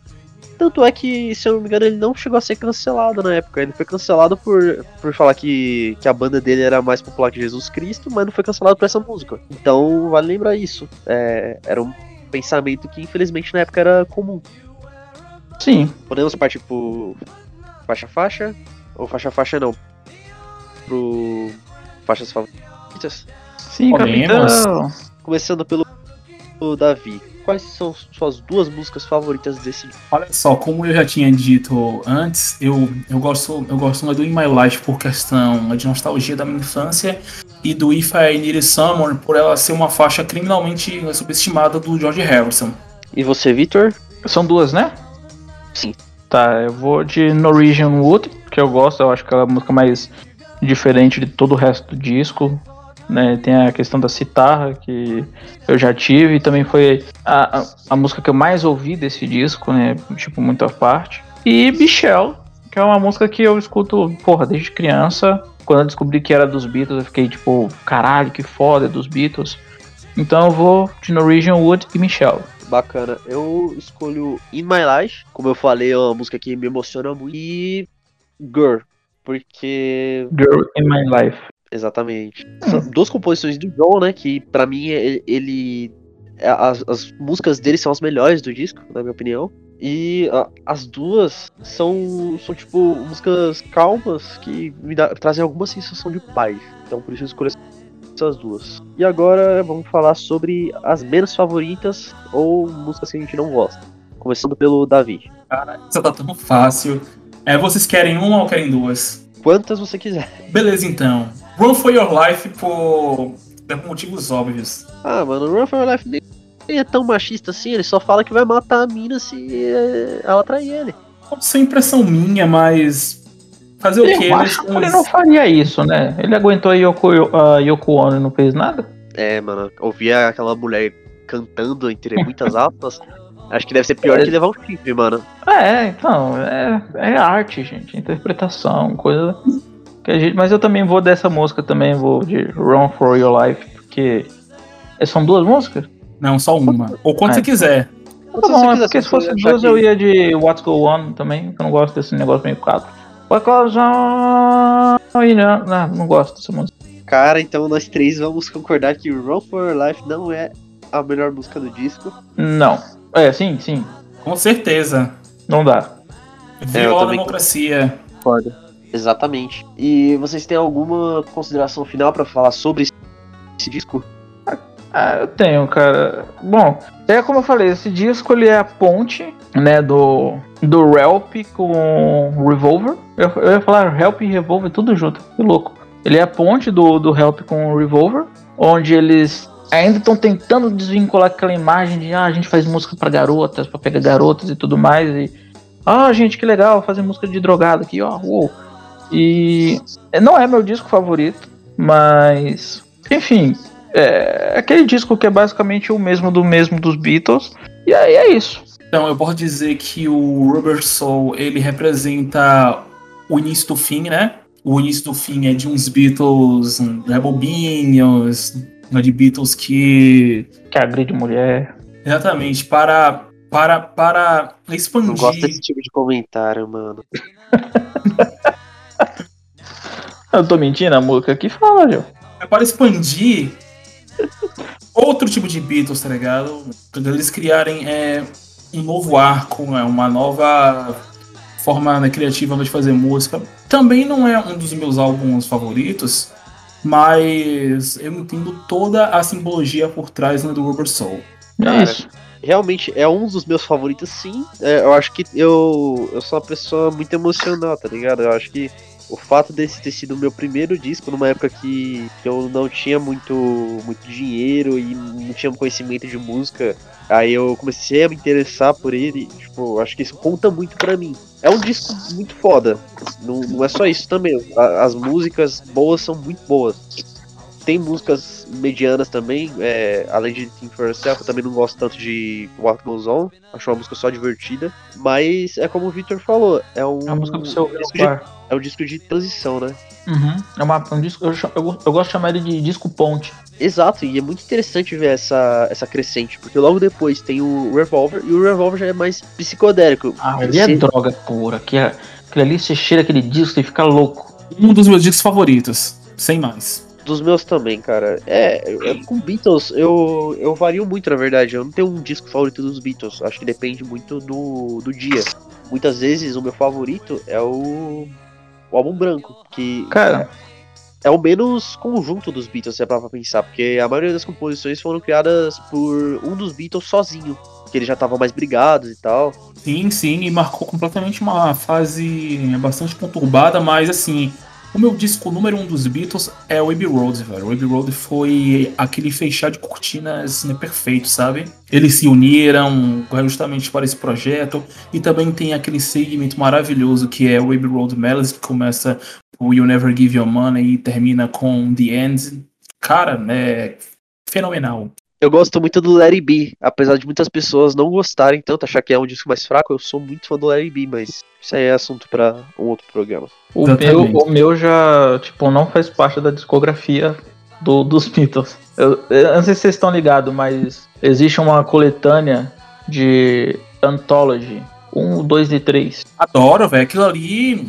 Tanto é que, se eu não me engano, ele não chegou a ser cancelado na época. Ele foi cancelado por, por falar que, que a banda dele era mais popular que Jesus Cristo, mas não foi cancelado por essa música. Então, vale lembrar isso. É, era um pensamento que, infelizmente, na época era comum. Sim. Podemos partir pro faixa-faixa? Ou faixa-faixa não? Pro faixas favoritas? Sim, capitão. Começando pelo Davi quais são suas duas músicas favoritas desse Olha só, como eu já tinha dito antes, eu, eu gosto eu gosto do In My Life por questão de nostalgia da minha infância e do If I Needed Someone por ela ser uma faixa criminalmente subestimada do George Harrison. E você, Victor? São duas, né? Sim. Tá, eu vou de Norwegian Wood, que eu gosto, eu acho que é a música mais diferente de todo o resto do disco né? Tem a questão da citarra que eu já tive e também foi a, a, a, música que eu mais ouvi desse disco, né? Tipo, muita parte. E Michelle, que é uma música que eu escuto, porra, desde criança. Quando eu descobri que era dos Beatles, eu fiquei tipo, caralho, que foda, é dos Beatles. Então eu vou de Norwegian Wood e Michelle. Bacana. Eu escolho In My Life, como eu falei, é uma música que me emociona muito. E Girl, porque. Girl in My Life. Exatamente. São duas composições do John, né? Que para mim ele. As, as, músicas dele são as melhores do disco, na minha opinião. E a, as duas são, são, tipo, músicas calmas que me dá, trazem alguma sensação de paz. Então por isso eu escolhi essas duas. E agora vamos falar sobre as menos favoritas ou músicas que a gente não gosta. Começando pelo Davi. Cara, isso tá tão fácil. É, vocês querem uma ou querem duas? Quantas você quiser. Beleza, então. Run for Your Life por motivos óbvios. Ah, mano, Run for Your Life nem é tão machista assim, ele só fala que vai matar a mina se eh, ela trair ele. Pode ser impressão minha, mas. Fazer eu o quê? Eu acho que ele não faria isso, né? Ele aguentou a Yoko, a Yoko Ono e não fez nada? É, mano, ouvir aquela mulher cantando entre muitas aspas. Acho que deve ser pior é... que levar um chifre, mano. É, então, é, é arte, gente. Interpretação, coisa que a gente, mas eu também vou dessa música também, vou de Run for Your Life, porque são duas músicas? Não, só uma. Ou quando ah, você quiser. Tá bom, é porque se fosse duas eu ia de What's Go On também, eu não gosto desse negócio meio on? Não, não gosto dessa música. Cara, então nós três vamos concordar que Run for Your Life não é a melhor música do disco. Não. É, sim, sim. Com certeza. Não dá. Viola é, a democracia. Concordo. Exatamente. E vocês têm alguma consideração final para falar sobre esse disco? Ah, eu tenho, cara. Bom, é como eu falei, esse disco ele é a ponte, né, do do Relp com Revolver. Eu, eu ia falar Help e Revolver tudo junto, que louco. Ele é a ponte do, do Help com Revolver, onde eles ainda estão tentando desvincular aquela imagem de ah, a gente faz música para garotas, para pegar garotas e tudo mais e ah, gente, que legal fazer música de drogado aqui, ó, uou. E não é meu disco favorito, mas enfim, é aquele disco que é basicamente o mesmo do mesmo dos Beatles. E aí é isso. Então, eu posso dizer que o Rubber Soul, ele representa o início do fim, né? O início do fim é de uns Beatles né, bobinhos, né, de Beatles que... Que agride mulher. Exatamente, para, para, para expandir... Não gosto desse tipo de comentário, mano. Eu tô mentindo, a música aqui fala, Joe. É para expandir outro tipo de Beatles, tá ligado? Pra eles criarem é, um novo arco, né? uma nova forma né, criativa de fazer música. Também não é um dos meus álbuns favoritos, mas eu entendo toda a simbologia por trás né, do Rubber Soul. É isso. Realmente é um dos meus favoritos, sim. É, eu acho que eu, eu sou uma pessoa muito emocional, tá ligado? Eu acho que o fato desse ter sido o meu primeiro disco numa época que, que eu não tinha muito, muito dinheiro e não tinha conhecimento de música, aí eu comecei a me interessar por ele, tipo, acho que isso conta muito para mim. É um disco muito foda, não, não é só isso também, as músicas boas são muito boas. Tem músicas medianas também, é, além de Think For Yourself, eu também não gosto tanto de What Goes On, acho uma música só divertida, mas é como o Victor falou, é um, É música pro seu disco de, é um disco de transição, né? Uhum. É uma, um disco, eu, eu, eu gosto de chamar ele de disco ponte. Exato, e é muito interessante ver essa, essa crescente, porque logo depois tem o Revolver, e o Revolver já é mais psicodélico. Ah, ele é droga pura. Que é, aquele ali você cheira aquele disco e fica louco. Um dos meus discos favoritos, sem mais. Dos meus também, cara. É, é, com Beatles eu, eu vario muito, na verdade. Eu não tenho um disco favorito dos Beatles. Acho que depende muito do, do dia. Muitas vezes o meu favorito é o, o álbum branco, que Cara, é o menos conjunto dos Beatles, se é pra pensar, porque a maioria das composições foram criadas por um dos Beatles sozinho, que eles já estavam mais brigados e tal. Sim, sim, e marcou completamente uma fase bastante conturbada, mas assim, o meu disco número um dos Beatles é o Abbey Road, velho. O Abbey Road foi aquele fechar de cortinas né, perfeito, sabe? Eles se uniram justamente para esse projeto, e também tem aquele segmento maravilhoso que é o Abbey Road Melodies, que começa o You Never Give Your Money e termina com The End. Cara, é fenomenal. Eu gosto muito do It Be, apesar de muitas pessoas não gostarem tanto, achar que é um disco mais fraco, eu sou muito fã do It Be, mas isso aí é assunto pra um outro programa. o meu, o meu já, tipo, não faz parte da discografia do, dos Beatles. Eu, eu não sei se vocês estão ligados, mas existe uma coletânea de Anthology 1, 2 e 3. Adoro, velho. Aquilo ali.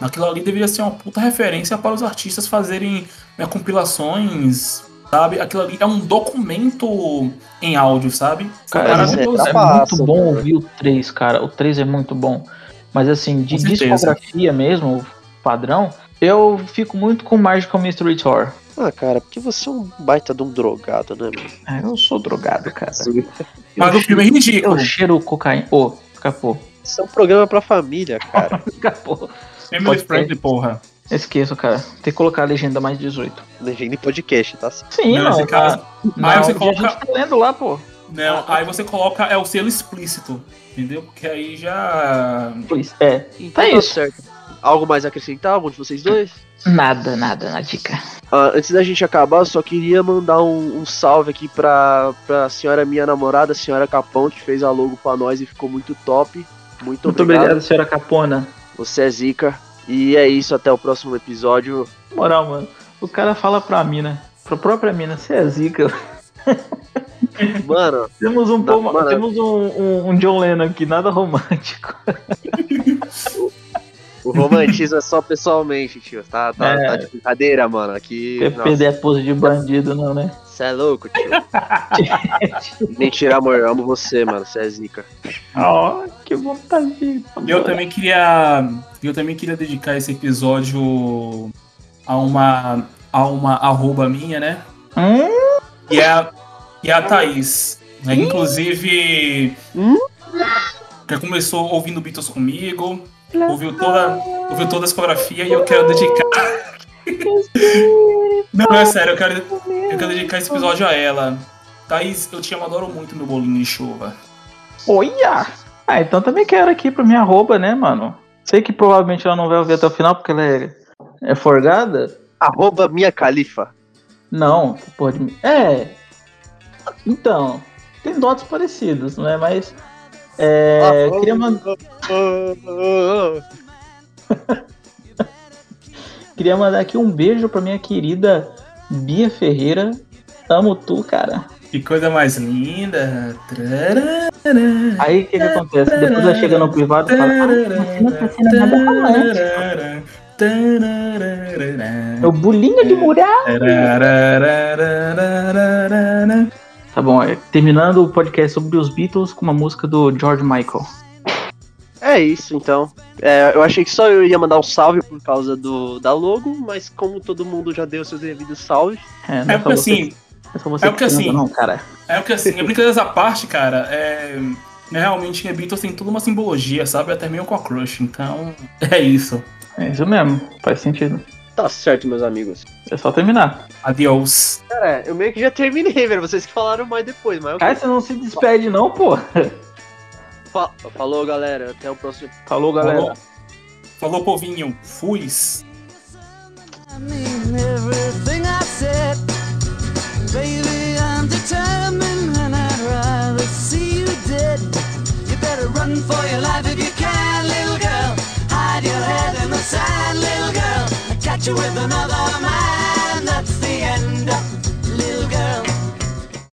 Aquilo ali deveria ser uma puta referência para os artistas fazerem né, compilações, sabe? Aquilo ali é um documento em áudio, sabe? Cara, é, Mas muito, é é muito bom cara. ouvir o 3, cara. O 3 é muito bom. Mas assim, de discografia mesmo, padrão, eu fico muito com Magical Mystery Tour. Ah, cara, porque você é um baita de um drogado, né, mano? Ah, eu sou drogado, cara. Mas o filme é ridículo. Eu cheiro cocaína. Ô, escapou. Isso é um programa pra família, cara. Escapou. Family friendly, porra. Esqueço, cara. Tem que colocar a legenda mais 18. Legenda em podcast, tá? Sim, Não, não. esse caso- não, aí você a coloca- gente tá lendo lá, pô. Não, aí você coloca é o selo explícito, entendeu? Porque aí já. Pois é. Então É tá isso. certo. Algo mais a acrescentar, algum de vocês dois? Nada, nada na dica. Ah, antes da gente acabar, eu só queria mandar um, um salve aqui pra, pra senhora minha namorada, a senhora Capão, que fez a logo pra nós e ficou muito top. Muito, Muito obrigado, senhora Capona. Você é zica. E é isso, até o próximo episódio. Moral, mano. O cara fala pra mina, pra própria mina, você é zica. Mano, Temos um, Não, mano. temos um, um, um John Lennon aqui, nada romântico. o romantismo é só pessoalmente, tio. Tá, tá, É. tá de brincadeira, mano. Aqui. PP é pose de bandido, não, né? Você é louco, tio. Mentira, amor. Eu amo você, mano. Você é zica. Ó, que vontade. Eu também queria. Eu também queria dedicar esse episódio a uma. a uma arroba minha, né? Hum, E é a, e é a Thaís. né? Inclusive. Hum? Que começou ouvindo Beatles comigo. Ouviu toda, ouviu toda a discografia e eu quero dedicar. Não, é sério, eu quero, eu quero dedicar esse episódio a ela. Thaís, eu te amo, adoro muito meu bolinho de chuva. olha! Ah, então também quero aqui pra minha arroba, né, mano? Sei que provavelmente ela não vai ouvir até o final porque ela é, é forgada. Arroba minha califa. Não, pode. É. Então, tem dotes parecidos, não é? Mas. É. Ah, queria, man- queria mandar aqui um beijo pra minha querida Bia Ferreira. Amo tu, cara. Que coisa mais linda. Aí o que, que acontece? Depois ela chega no privado e fala: ah, não tá sendo nada romântico. Meu bolinho de mural. Tá bom, é, terminando o podcast sobre os Beatles com uma música do George Michael. É isso, então. É, eu achei que só eu ia mandar um salve por causa do, da logo, mas como todo mundo já deu seus devidos salves, É, não É porque só você- assim, é você é porque assim- não, cara. É porque assim, brincadeiras à parte, cara, é. né, Realmente, Beatles tem toda uma simbologia, sabe? Até meio com a Crush, então. É isso. É isso mesmo, faz sentido. tá certo, meus amigos. É só terminar. Adiós. Cara, eu meio que já terminei, velho. Vocês que falaram mais depois, mas eu... Cara, você não se despede, não, pô. Fa- Falou, galera. Até o próximo Falou, galera. Falou, Falou povinho. Fuis. Baby, I'm determined and I'd rather see you dead. You better run for your life if you can, little girl. Hide your head in the sand, little girl. I catch you with another man.